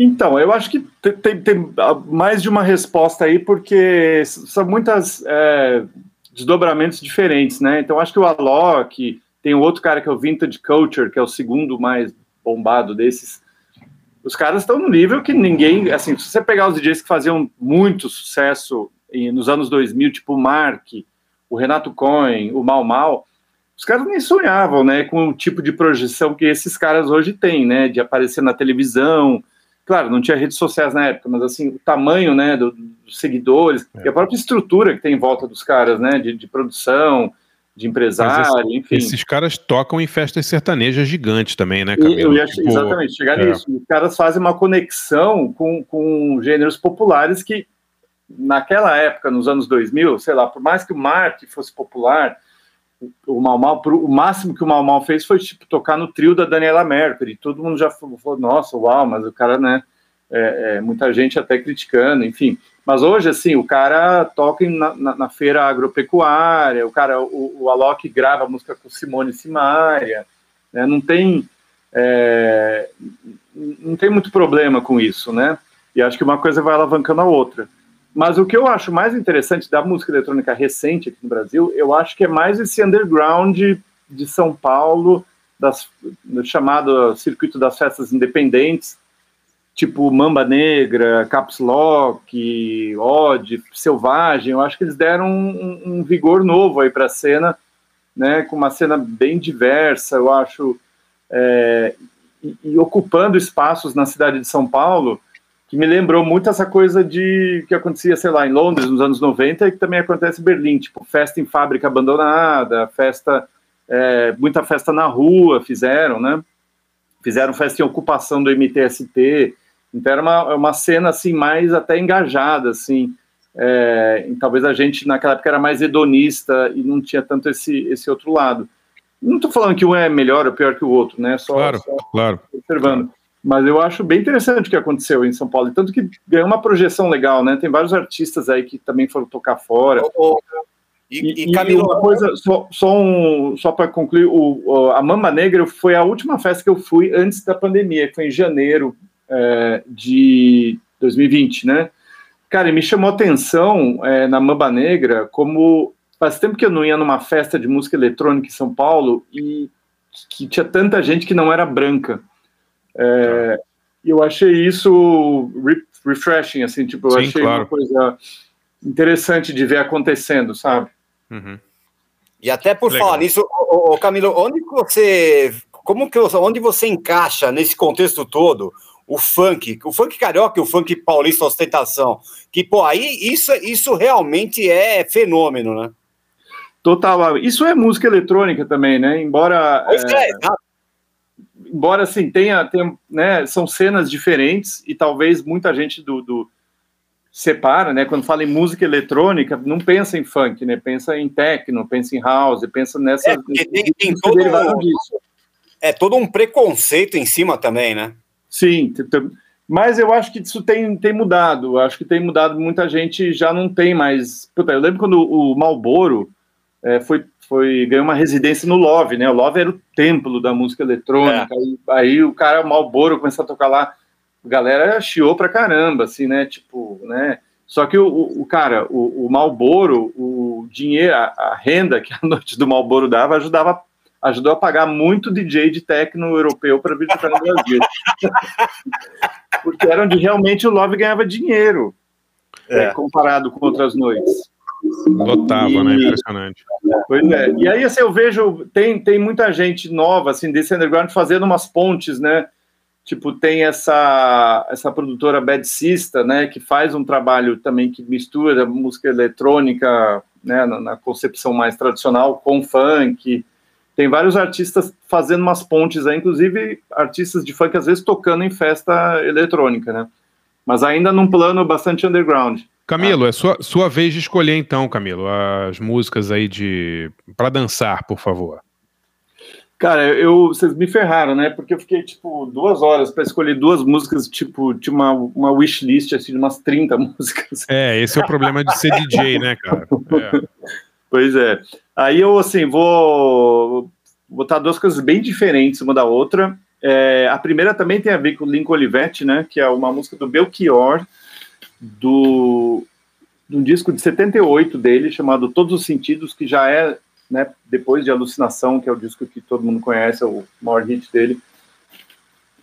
Então, eu acho que te- tem, tem, mais de uma resposta aí, porque são muitas é, desdobramentos diferentes, né? Então, acho que o Alok, tem o outro cara que é o Vintage Culture, que é o segundo mais bombado desses. Os caras estão no nível que ninguém. Assim, se você pegar os DJs que faziam muito sucesso em- nos anos 2000, tipo o Mark, o Renato Cohen, o Mal Mal, os caras nem sonhavam, né, com o tipo de projeção que esses caras hoje têm, né, de aparecer na televisão. Claro, não tinha redes sociais na época, mas assim, o tamanho, né, do- dos seguidores e a própria estrutura que tem em volta dos caras, né, de, de produção, de empresário, esse- enfim. Esses caras tocam em festas sertanejas gigantes também, né, Camilo? Eu ia Tipo, exatamente chegar é. nisso. Os caras fazem uma conexão com, com gêneros populares que, naquela época, nos anos 2000, sei lá, por mais que o Marte fosse popular, o Mal Mal, o máximo que o Mal Mal fez foi tipo tocar no trio da Daniela Mercury. Todo mundo já falou, nossa, uau, mas o cara, né? é, é, muita gente até criticando, enfim. Mas hoje, assim, o cara toca na, na- na feira agropecuária, o cara, o, o Alok grava música com Simone Simaria, né? Não tem é, não tem muito problema com isso, né? E acho que uma coisa vai alavancando a outra. Mas o que eu acho mais interessante da música eletrônica recente aqui no Brasil, eu acho que é mais esse underground de São Paulo, das, do chamado circuito das festas independentes, tipo Mamba Negra, Caps Lock, Odd, Selvagem. Eu acho que eles deram um, um vigor novo aí para a cena, né? Com uma cena bem diversa, eu acho, é, e, e ocupando espaços na cidade de São Paulo que me lembrou muito essa coisa de que acontecia, sei lá, em Londres nos anos 90 e que também acontece em Berlim, tipo festa em fábrica abandonada, festa, é, muita festa na rua fizeram, né? Fizeram festa em ocupação do MTST, então era uma, uma cena assim mais até engajada, assim. É, talvez a gente naquela época era mais hedonista e não tinha tanto esse, esse outro lado. Não estou falando que um é melhor ou pior que o outro, né? Só, Claro, só claro. observando. Mas eu acho bem interessante o que aconteceu em São Paulo, e tanto que ganhou uma projeção legal, né? Tem vários artistas aí que também foram tocar fora. E, E, e uma coisa, só, só, um, só para concluir, o, a Mamba Negra foi a última festa que eu fui antes da pandemia, que foi em janeiro é, de 2020, né? Cara, e me chamou a atenção é, na Mamba Negra como faz tempo que eu não ia numa festa de música eletrônica em São Paulo e que tinha tanta gente que não era branca. É, E eu achei isso re- refreshing, assim, tipo, eu Sim, achei claro. uma coisa interessante de ver acontecendo, sabe? Uhum. E até por Legal. falar nisso, ô, ô, Camilo, onde que você, como que onde você encaixa nesse contexto todo o funk, o funk carioca e o funk paulista ostentação? Que pô, aí isso, isso realmente é fenômeno, né? Total. Isso é música eletrônica também, né? Embora. Pois é, é, exato. Embora assim tenha, tenha né, são cenas diferentes e talvez muita gente do, do- separa, né? Quando fala em música eletrônica, não pensa em funk, né? Pensa em techno, pensa em house, pensa nessa. É, tem, tem todo, disso. é todo um preconceito em cima também, né? Sim, mas eu acho que isso tem, tem mudado. Acho que tem mudado. Muita gente já não tem mais. Puta, eu lembro quando o Malboro foi, foi ganhou uma residência no Love, né? O Love era o templo da música eletrônica. Aí, aí o cara Malboro começou a tocar lá. A galera chiou pra caramba, assim, né? Tipo, né? Só que o, o, o cara, o, o Malboro, o dinheiro, a, a renda que a <laughs> noite do Malboro dava, ajudava ajudou a pagar muito DJ de techno europeu para vir tocar no Brasil. <laughs> Porque era onde realmente o Love ganhava dinheiro, É. é, comparado com outras noites. Lotava, né? Impressionante. Pois é. E aí, assim, eu vejo, tem, tem muita gente nova, assim, desse underground fazendo umas pontes, né? Tipo, tem essa, essa produtora Bad Sista, né? Que faz um trabalho também que mistura música eletrônica, né? Na, na concepção mais tradicional com funk. Tem vários artistas fazendo umas pontes aí, inclusive artistas de funk, às vezes, tocando em festa eletrônica, né? Mas ainda num plano bastante underground. Camilo, é sua, sua vez de escolher então, Camilo, as músicas aí de para dançar, por favor. Cara, eu, vocês me ferraram, né? Porque eu fiquei, tipo, duas horas para escolher duas músicas, tipo, tinha uma, uma wishlist, assim, de umas 30 <laughs> músicas. É, esse é o problema de ser DJ, né, cara? É. Pois é. Aí eu, assim, vou botar duas coisas bem diferentes uma da outra. É, a primeira também tem a ver com o Lincoln Olivetti, né? Que é uma música do Belchior, do, do disco de 78 dele, chamado Todos os Sentidos, que já é, né, depois de Alucinação, que é o disco que todo mundo conhece, é o maior hit dele.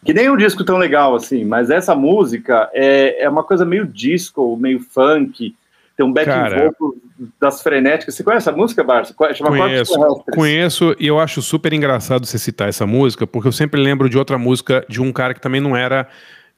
Que nem um disco tão legal assim, mas essa música é, é uma coisa meio disco, meio funk, Tem um back Cara. vocal das frenéticas. Você conhece essa música, Barça? Chama Conheço, conheço e eu acho super engraçado você citar essa música, porque eu sempre lembro de outra música de um cara que também não era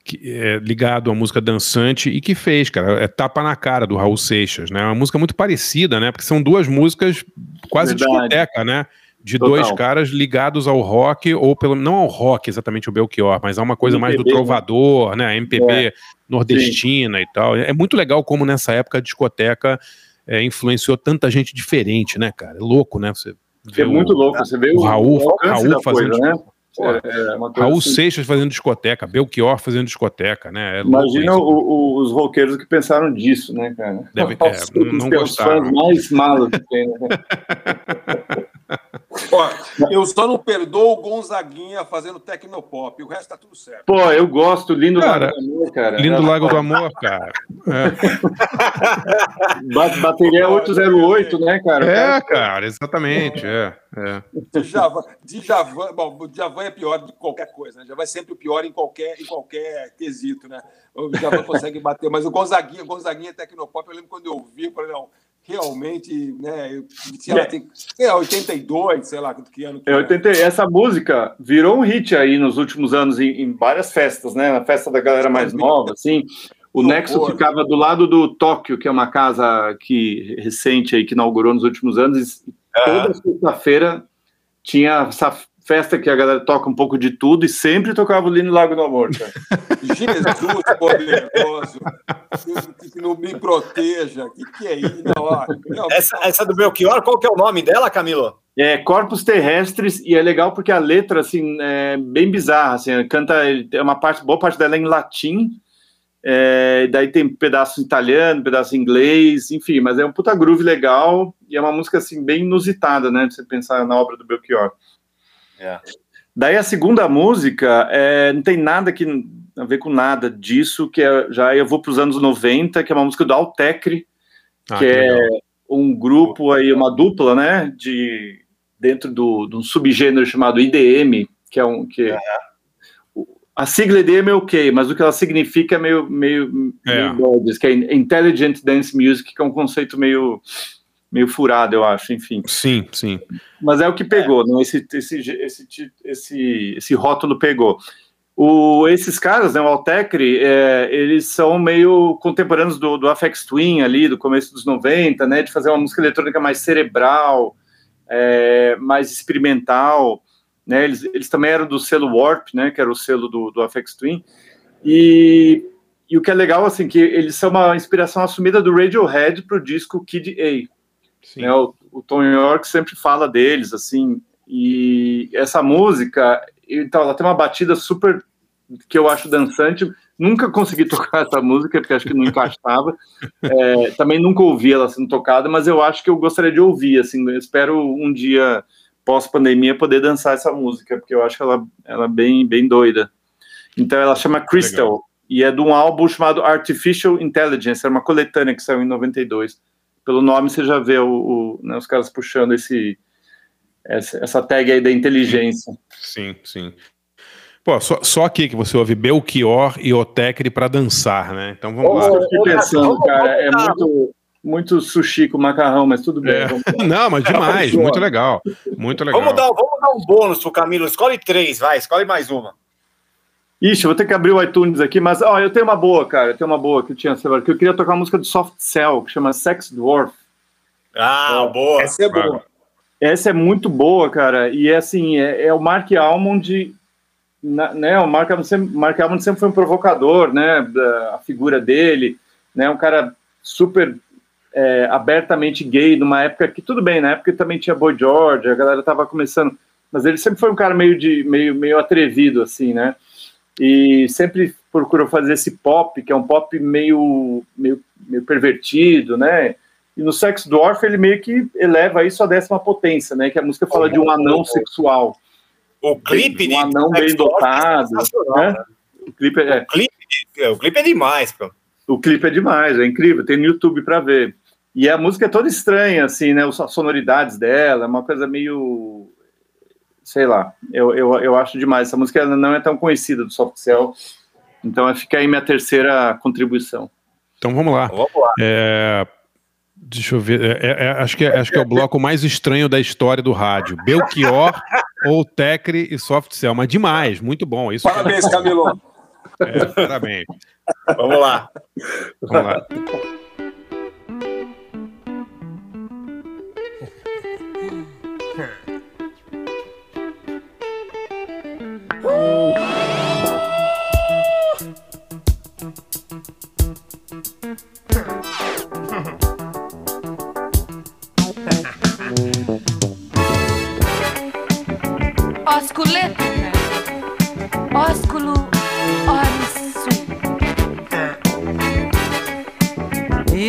que- é, ligado à música dançante e que fez, cara, é Tapa na Cara, do Raul Seixas, né? É uma música muito parecida, né? Porque são duas músicas quase Verdade. discoteca, né? De Total. dois caras ligados ao rock, ou pelo não ao rock exatamente o Belchior, mas a uma coisa mais do MPB, né? trovador, né? MPB É. nordestina e tal. É muito legal como nessa época a discoteca é, influenciou tanta gente diferente, né, cara? É louco, né? Você É muito louco. Você vê o Raul, o Raul da fazendo coisa, né? Pô, É, é Raul assim. Seixas fazendo discoteca, Belchior fazendo discoteca, né? É Imagina o- o- os roqueiros que pensaram disso, né, cara? Deve- <laughs> é, Os- não- não os gostaram. fãs mais malos que tem, né? <laughs> <laughs> Ó, eu só não perdoo o Gonzaguinha fazendo tecnopop. O resto tá tudo certo. Pô, eu gosto, lindo Cara, Lago do Amor, cara. Lindo Lago do Amor, cara. É, <laughs> Ba- Bateria 808, né, cara? É, cara, exatamente. É, é. Djavan, Djavan, bom, o Djavan é pior de qualquer coisa, né? Djavan é sempre o pior em qualquer, em qualquer quesito, né? O Djavan <laughs> consegue bater, mas o Gonzaguinha, Gonzaguinha é Tecnopop, eu lembro quando eu ouvi, eu falei, não, realmente, né? Se ela tem, sei lá, 82, sei lá, que ano que É, 80, essa música virou um hit aí nos últimos anos em, em várias festas, né? Na festa da galera mais nova, assim. O Nexo ficava do lado do Tóquio, que é uma casa que recente aí que inaugurou nos últimos anos. E toda sexta-feira tinha essa festa que a galera toca um pouco de tudo e sempre tocava o Lino Lago do Amor. Cara. <laughs> Jesus poderoso, que, que não me proteja, o que, que é isso? Não, Essa, essa do Belchior, qual que é o nome dela, Camilo? É Corpos Terrestres e é legal porque a letra assim é bem bizarra, assim, canta é uma parte boa parte dela é em latim. é, daí tem pedaço em italiano, pedaço em inglês, enfim, mas é um puta groove legal e é uma música assim bem inusitada, né? De você pensar na obra do Belchior. Daí a segunda música é, não tem nada que a ver com nada disso, que é, já eu vou para os anos 90, que é uma música do Altecre, Ah, que que é legal. um grupo aí, uma dupla, né, de dentro do, de um subgênero chamado IDM, que é um que o- a sigla IDM é ok, mas o que ela significa é meio meio, É. meio que é Intelligent Dance Music, que é um conceito meio meio furado, eu acho, enfim. Sim, sim. Mas é o que pegou, não? Esse, esse, esse, esse, esse rótulo pegou. O, esses caras, né, o Altecre, é, eles são meio contemporâneos do, do Afex Twin ali, do começo dos 90, né, de fazer uma música eletrônica mais cerebral, é, mais experimental, né, eles, eles também eram do selo Warp, né, que era o selo do, do Afex Twin, e, e o que é legal, assim, que eles são uma inspiração assumida do Radiohead para o disco Kid A. né, o, o Tom York sempre fala deles, assim, e essa música, então, ela tem uma batida super que eu acho dançante. Nunca consegui <laughs> tocar essa música, porque acho que não encaixava. <laughs> É, também nunca ouvi ela sendo tocada, mas eu acho que eu gostaria de ouvir, assim, espero um dia, pós-pandemia, poder dançar essa música, porque eu acho ela, ela bem, bem doida. Então, ela chama Crystal, Legal. e é de um álbum chamado Artificial Intelligence, é uma coletânea que saiu em 92 pelo nome você já vê o, o- né, os caras puxando esse essa, essa tag aí da inteligência. Sim, sim. Pô, só, só aqui que você ouve Belchior e Otecre pra dançar, né? Então vamos lá. eu fiquei pensando, cara, é muito, muito sushi com macarrão, mas tudo bem. É. Não, mas demais, muito legal. Muito legal. Vamos dar, vamos dar um bônus pro Camilo. Escolhe três, vai. Escolhe mais uma. Ixi, eu vou ter que abrir o iTunes aqui, mas ó, eu tenho uma boa, cara. Eu tenho uma boa que eu tinha celular, que eu queria tocar uma música do Soft Cell, que chama Sex Dwarf. Ah, boa. Essa é boa. Essa é muito boa, cara. E é assim, é, é o Mark Almond, né? O Mark Almond, sempre, Mark Almond sempre foi um provocador, né? A figura dele, né? Um cara super é, abertamente gay numa época que tudo bem, na época também tinha Boy George, a galera tava começando, mas ele sempre foi um cara meio de meio meio atrevido assim, né? E sempre procurou fazer esse pop, que é um pop meio meio, meio pervertido, né? E no Sex Dwarf ele meio que eleva isso à décima potência, né? Que a música fala de um anão sexual. O clipe um anão bem é dotado, né? né? O clipe é, O clipe, o clipe é demais, pô. o clipe é demais, é incrível, tem no YouTube para ver. E a música é toda estranha, assim, né? As sonoridades dela, é uma coisa meio. Sei lá, eu, eu, eu acho demais. Essa música não é tão conhecida do Soft Cell, então fica aí minha terceira contribuição. Então vamos lá. Vamos lá. É, Deixa eu ver. é- é- é- acho, que é, acho que é o bloco mais estranho da história do rádio. Belchior <laughs> ou Tecre e Soft Cell. Mas demais, muito bom. Isso é- Parabéns, Camilo. É, parabéns. Vamos lá. Vamos lá.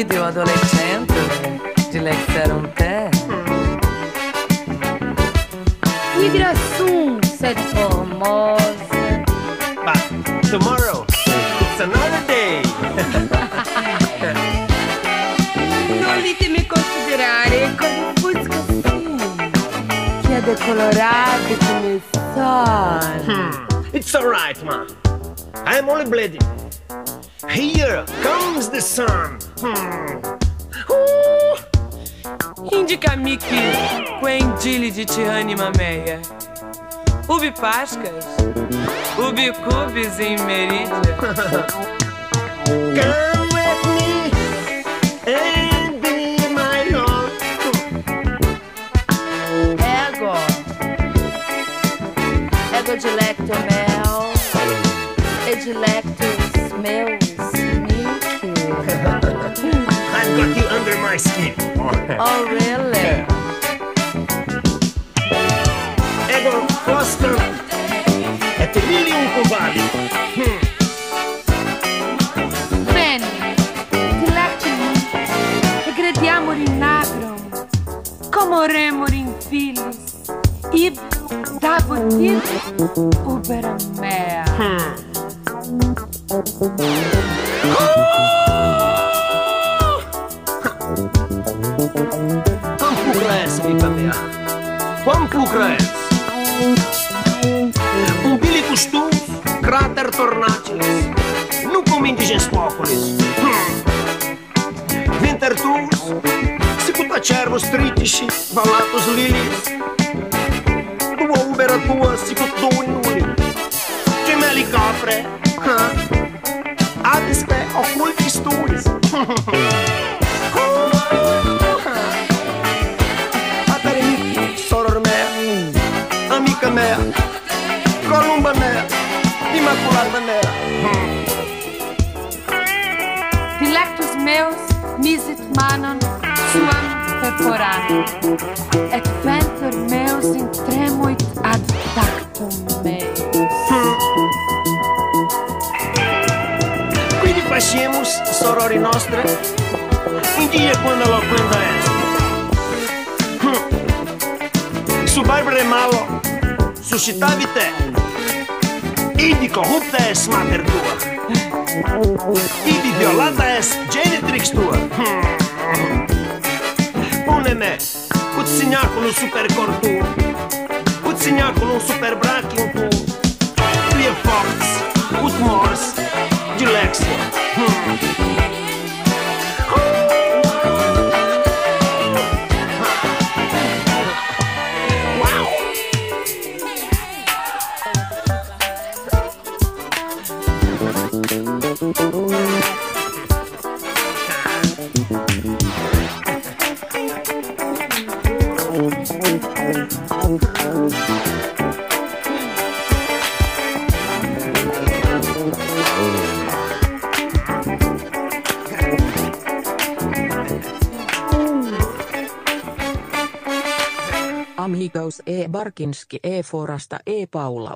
Video adolescente di Lexerum te. Migração, sed formosa. But tomorrow, it's another day. <laughs> Non ditemi considerare come fusca assim. Que é decolorado come il sol. Hmm. It's alright, man. I'm only bleeding. Here comes the sun. Hmm. Indica-me que Quendile de te anima meia. Ubi pascas, ubi cubis em meridia. Come with me and be my own. Ego. Ego dilecto mel. Edilectus meus got you under my skin. Oh, really? Ego Costa et Lilium Cubali. Hmm. Bene. Dilectum. Regrediamur in agrum. Como remur in filis. Ib dabutit ubera mea. Quam lucrez Un bilicu stuf, crater tornaceles Nu comintiges populis hmm. Winter tus, sicuta cervus tritici, valatus lilis. Dua uberă, dua, sicut două nuli Gemeli capre, Barkinski e Forasta e Paula.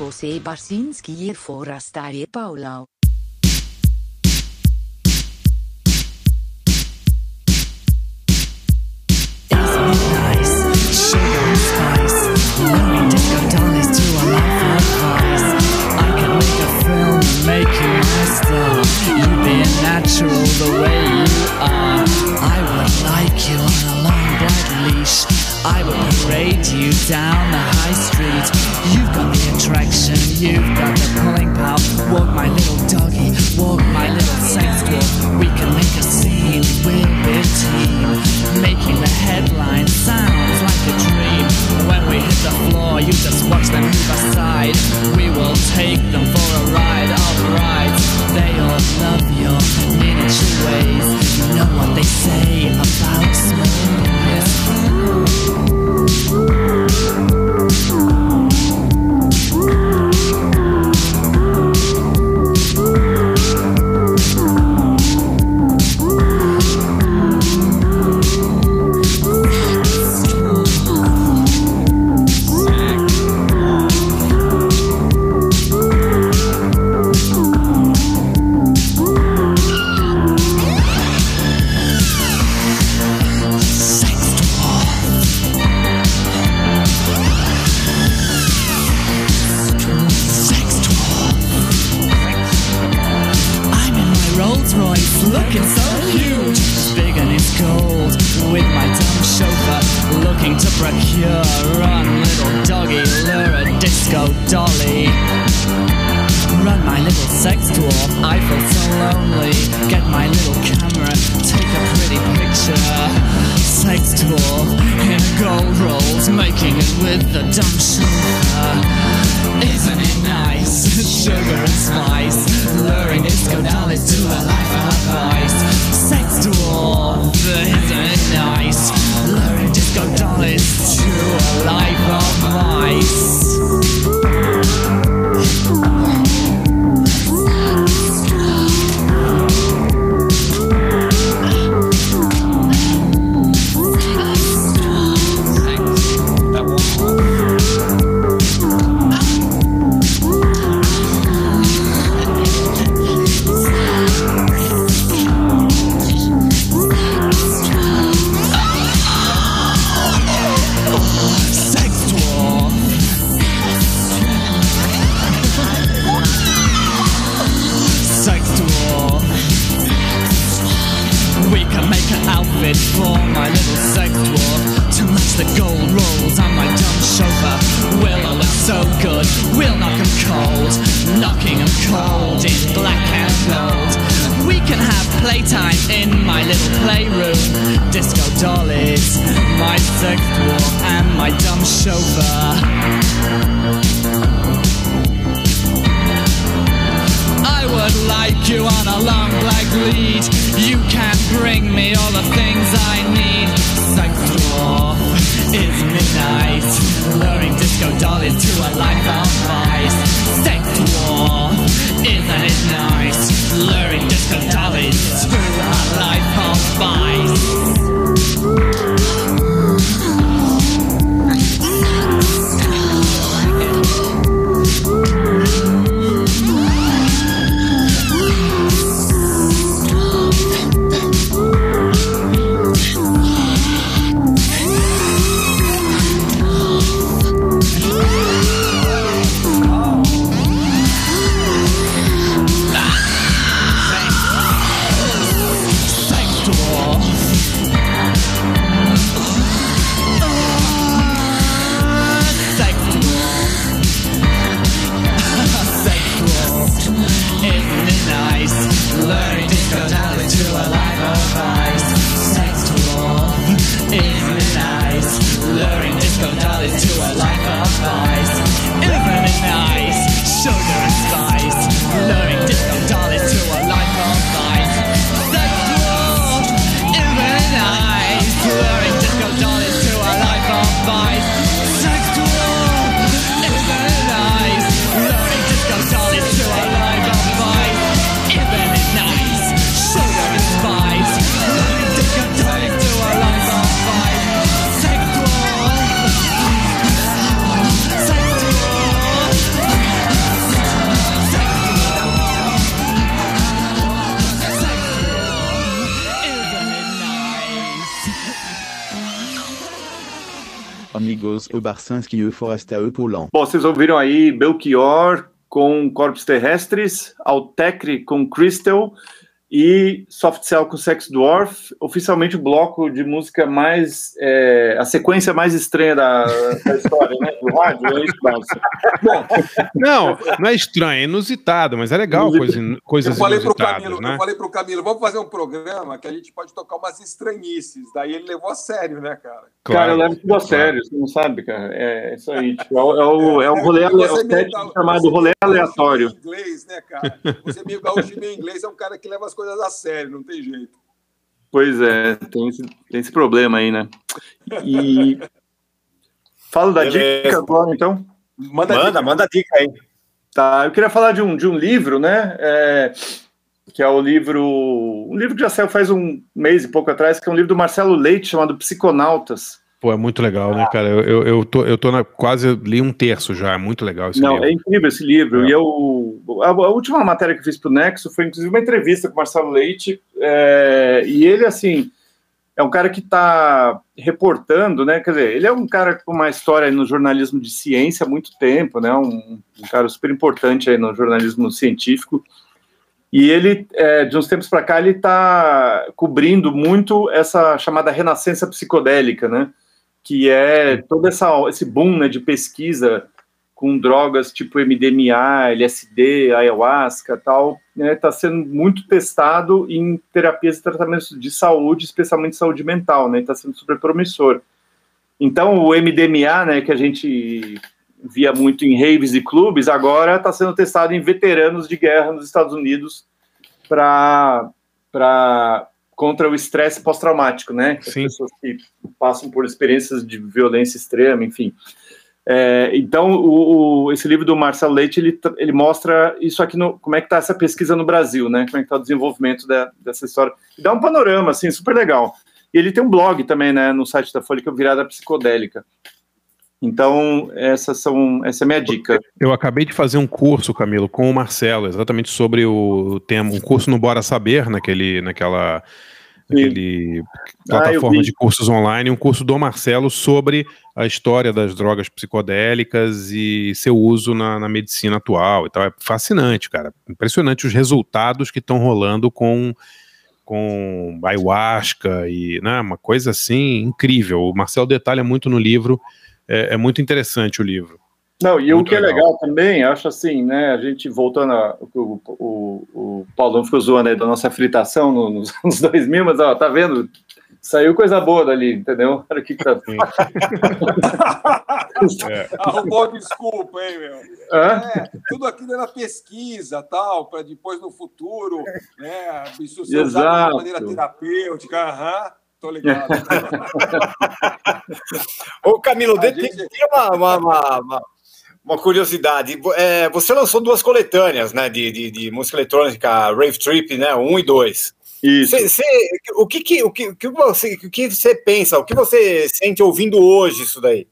Bosej Barsinski i Forastari Paulau. pal. Walk my little doggy, walk my little sex dwarf. We can make a scene, we're a team. Making the headline sounds like a dream. When we hit the floor, you just watch them move aside. We will take them for a ride, alright. They all love your miniature ways. You know what they say Barcinski e o e Poulon. Bom, vocês ouviram aí Belchior com Corpos Terrestres, Altecre com Crystal e Soft Cell com Sex Dwarf, oficialmente o bloco de música mais, é, a sequência mais estranha da, da história, né, do rádio, é isso, Barça? <laughs> Bom, Não, não é estranho, é inusitado, mas é legal coisa, coisas Eu falei pro Camilo, né? eu falei pro Camilo, vamos fazer um programa que a gente pode tocar umas estranhices. Daí ele levou a sério, né, cara? Cara, eu levo tudo a sério, você não sabe, cara, é isso aí, tipo, é, o- é o, é um rolê, é o set chamado rolê aleatório. Inglês, né, cara? Você meio gaúcho meio inglês é um cara que leva as coisas a sério, não tem jeito. Pois é, tem esse, tem esse problema aí, né? E falo da Beleza. dica agora, então. Manda, Manda, manda dica aí. Tá, eu queria falar de um, de um livro, né? é, que é o livro. Um livro que já saiu faz um mês e pouco atrás, que é um livro do Marcelo Leite chamado Psiconautas. Pô, é muito legal, né, cara? Eu, eu, eu tô, eu tô na, quase li um terço já, é muito legal esse Não, livro. é incrível esse livro. E eu, a, a última matéria que eu fiz para o Nexo foi, inclusive, uma entrevista com o Marcelo Leite. é, e ele, assim, é um cara que está reportando, né? Quer dizer, ele é um cara com uma história no jornalismo de ciência há muito tempo, né? Um, um cara super importante aí no jornalismo científico. E ele, é, de uns tempos para cá, ele está cobrindo muito essa chamada renascença psicodélica, né? Que é todo essa, esse boom né, de pesquisa com drogas tipo MDMA, LSD, ayahuasca tal, está sendo muito testado em terapias e tratamentos de saúde, especialmente saúde mental, né? Está sendo super promissor. Então, o MDMA, né, que a gente via muito em raves e clubes, agora está sendo testado em veteranos de guerra nos Estados Unidos para contra o estresse pós-traumático, né? As pessoas que passam por experiências de violência extrema, enfim. É, então, o, o- esse livro do Marcelo Leite, ele, ele mostra isso aqui, no, como é que está essa pesquisa no Brasil, né? Como é que está o desenvolvimento da- dessa história. E dá um panorama, assim, super legal. E ele tem um blog também, né, no site da Folha, que é Virada Psicodélica. Então, essas são, essa é a minha dica. Eu acabei de fazer um curso, Camilo, com o Marcelo, exatamente sobre o tema, um curso no Bora Saber, naquele, naquela naquele Ah, plataforma de cursos online, um curso do Marcelo sobre a história das drogas psicodélicas e seu uso na, na medicina atual e tal. É fascinante, cara. Impressionante os resultados que estão rolando com com ayahuasca e né, uma coisa assim incrível. O Marcelo detalha muito no livro, é, é muito interessante o livro. Não, e o Muito que é legal. legal também, acho assim, né? A gente voltando a, o, o, o Paulão ficou zoando aí da nossa fritação no- nos <laughs> anos 2000, mas ó, tá vendo? Saiu coisa boa dali, entendeu? Olha o que que tá. Arrumou <laughs> desculpa, hein, meu? Hã? É, tudo aquilo era pesquisa, tal, para depois no futuro, né? Isso ser usado de maneira terapêutica, aham, tô ligado. <laughs> Ô, Camilo, tem, gente- tem uma, uma, uma, uma- uma curiosidade. É, você lançou duas coletâneas né, de, de, de música eletrônica, Rave Trip, né? Um e dois. Isso. Cê- cê- o que, que, o que, o que você, o que você pensa? O que você sente ouvindo hoje isso daí?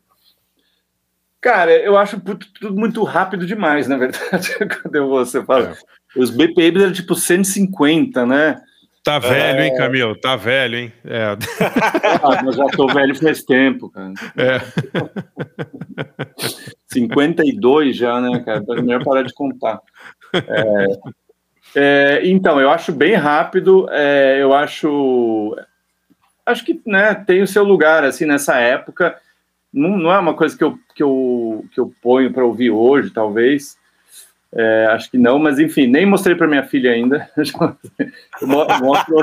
Cara, eu acho tudo, tudo muito rápido demais, na verdade, <laughs> quando eu- você fala. Os BPMs eram tipo 150, né? Tá velho, hein, É. Camilo? Tá velho, hein? É. <laughs> Ah, mas já tô velho faz tempo, cara. É. <laughs> 52 já, né, cara? É melhor parar de contar. É, é, então, eu acho bem rápido, é, eu acho. Acho que né, tem o seu lugar, assim, nessa época. Não, não é uma coisa que eu, que eu, que eu ponho para ouvir hoje, talvez. É, acho que não, mas enfim, nem mostrei para minha filha ainda. <laughs> eu mo- eu mostro,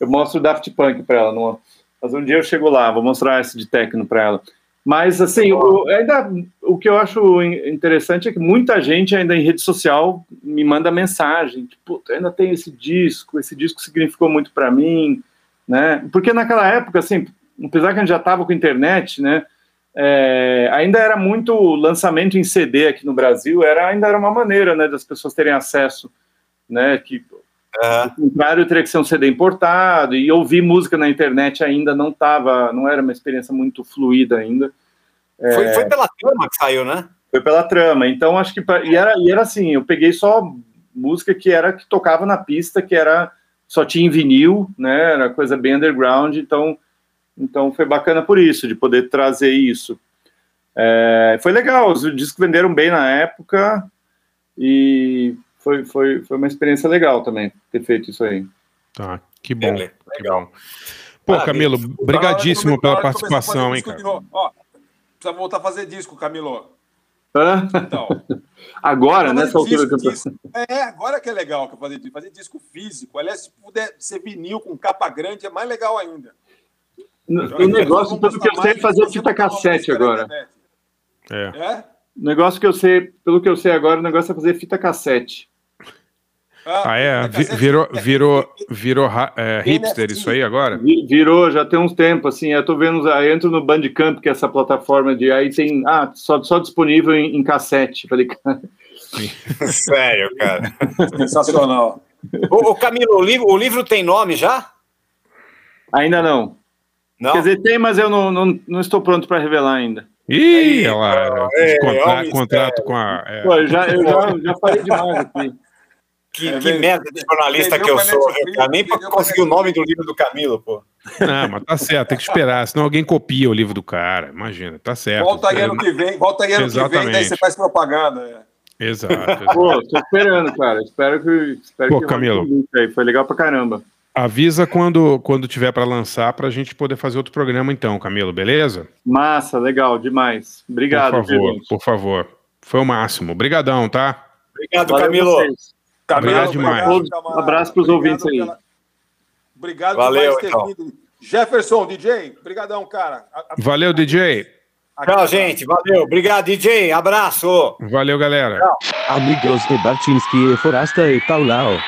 eu mostro o Daft Punk para ela. mas um dia eu chego lá, vou mostrar esse de techno para ela. Mas assim, o, ainda o que eu acho in- interessante é que muita gente ainda em rede social me manda mensagem, tipo, ainda tem esse disco, esse disco significou muito para mim, né? Porque naquela época, assim, apesar que a gente já estava com internet, né? É, ainda era muito lançamento em CD aqui no Brasil, era ainda era uma maneira, né, das pessoas terem acesso, né? Que ao contrário, teria que ser um CD importado e ouvir música na internet ainda não tava, não era uma experiência muito fluida ainda. É, Foi, foi pela trama que saiu, né? foi pela trama. Então acho que e era, e era assim, eu peguei só música que era que tocava na pista, que era só tinha em vinil, né? Era coisa bem underground, então Então foi bacana por isso, de poder trazer isso. É, foi legal, os discos venderam bem na época e foi, foi, foi uma experiência legal também ter feito isso aí. Tá, que bom. Que bom. Pô, Camilo, brigadíssimo pela participação, hein, cara. Ó, precisa voltar a fazer disco, Camilo. Hã? <laughs> Agora, nessa altura que eu tô... Disco- É, agora que é legal que eu fazer disco. Fazer disco físico. Aliás, se puder ser vinil com capa grande, é mais legal ainda. O negócio, pelo que eu sei, é fazer fita cassete agora. É. É? O negócio que eu sei, pelo que eu sei agora, o negócio é fazer fita cassete. Ah, é? Vi- Virou, virou, virou é, hipster isso aí agora? Vi- Virou, já tem uns tempos, assim, eu tô vendo, aí entro no Bandcamp, que é essa plataforma de, aí tem, ah, só, só disponível em, em cassete. Falei, <laughs> cara, Sério, cara. Sensacional. Ô, ô, Camilo, o livro, o livro tem nome já? ainda não. Não? Quer dizer, tem, mas eu não, não, não estou pronto para revelar ainda. Ih, olha lá, é, contra- o contrato com a. é. Pô, eu já, eu já, já falei demais aqui. Que, que merda de jornalista que eu sou, viu, cara? Nem pra conseguir o nome do livro do Camilo, pô. Não, mas tá certo, tem que esperar, senão alguém copia o livro do cara. Imagina, tá certo. Volta aí ano que vem, volta aí ano que vem, daí Exatamente. você faz propaganda. é. Exato. <laughs> exato. Pô, tô esperando, cara. Espero que. Espero Pô, que Camilo. aí. Foi legal pra caramba. Avisa quando, quando tiver pra lançar pra gente poder fazer outro programa, então, Camilo, beleza? Massa, legal, demais. Obrigado, Por favor, gente. por favor. Foi o máximo. Obrigadão, tá? Obrigado, Valeu Camilo. vocês. Obrigado demais. Todos- abraço pros ouvintes aí. Obrigado Valeu, por ter então. vindo. Jefferson, DJ, brigadão, cara. A- a- Valeu, DJ. Tchau, gente. Valeu. Obrigado, DJ. Abraço. Valeu, galera. Amigos de Barczynski e Forasta e Paulao.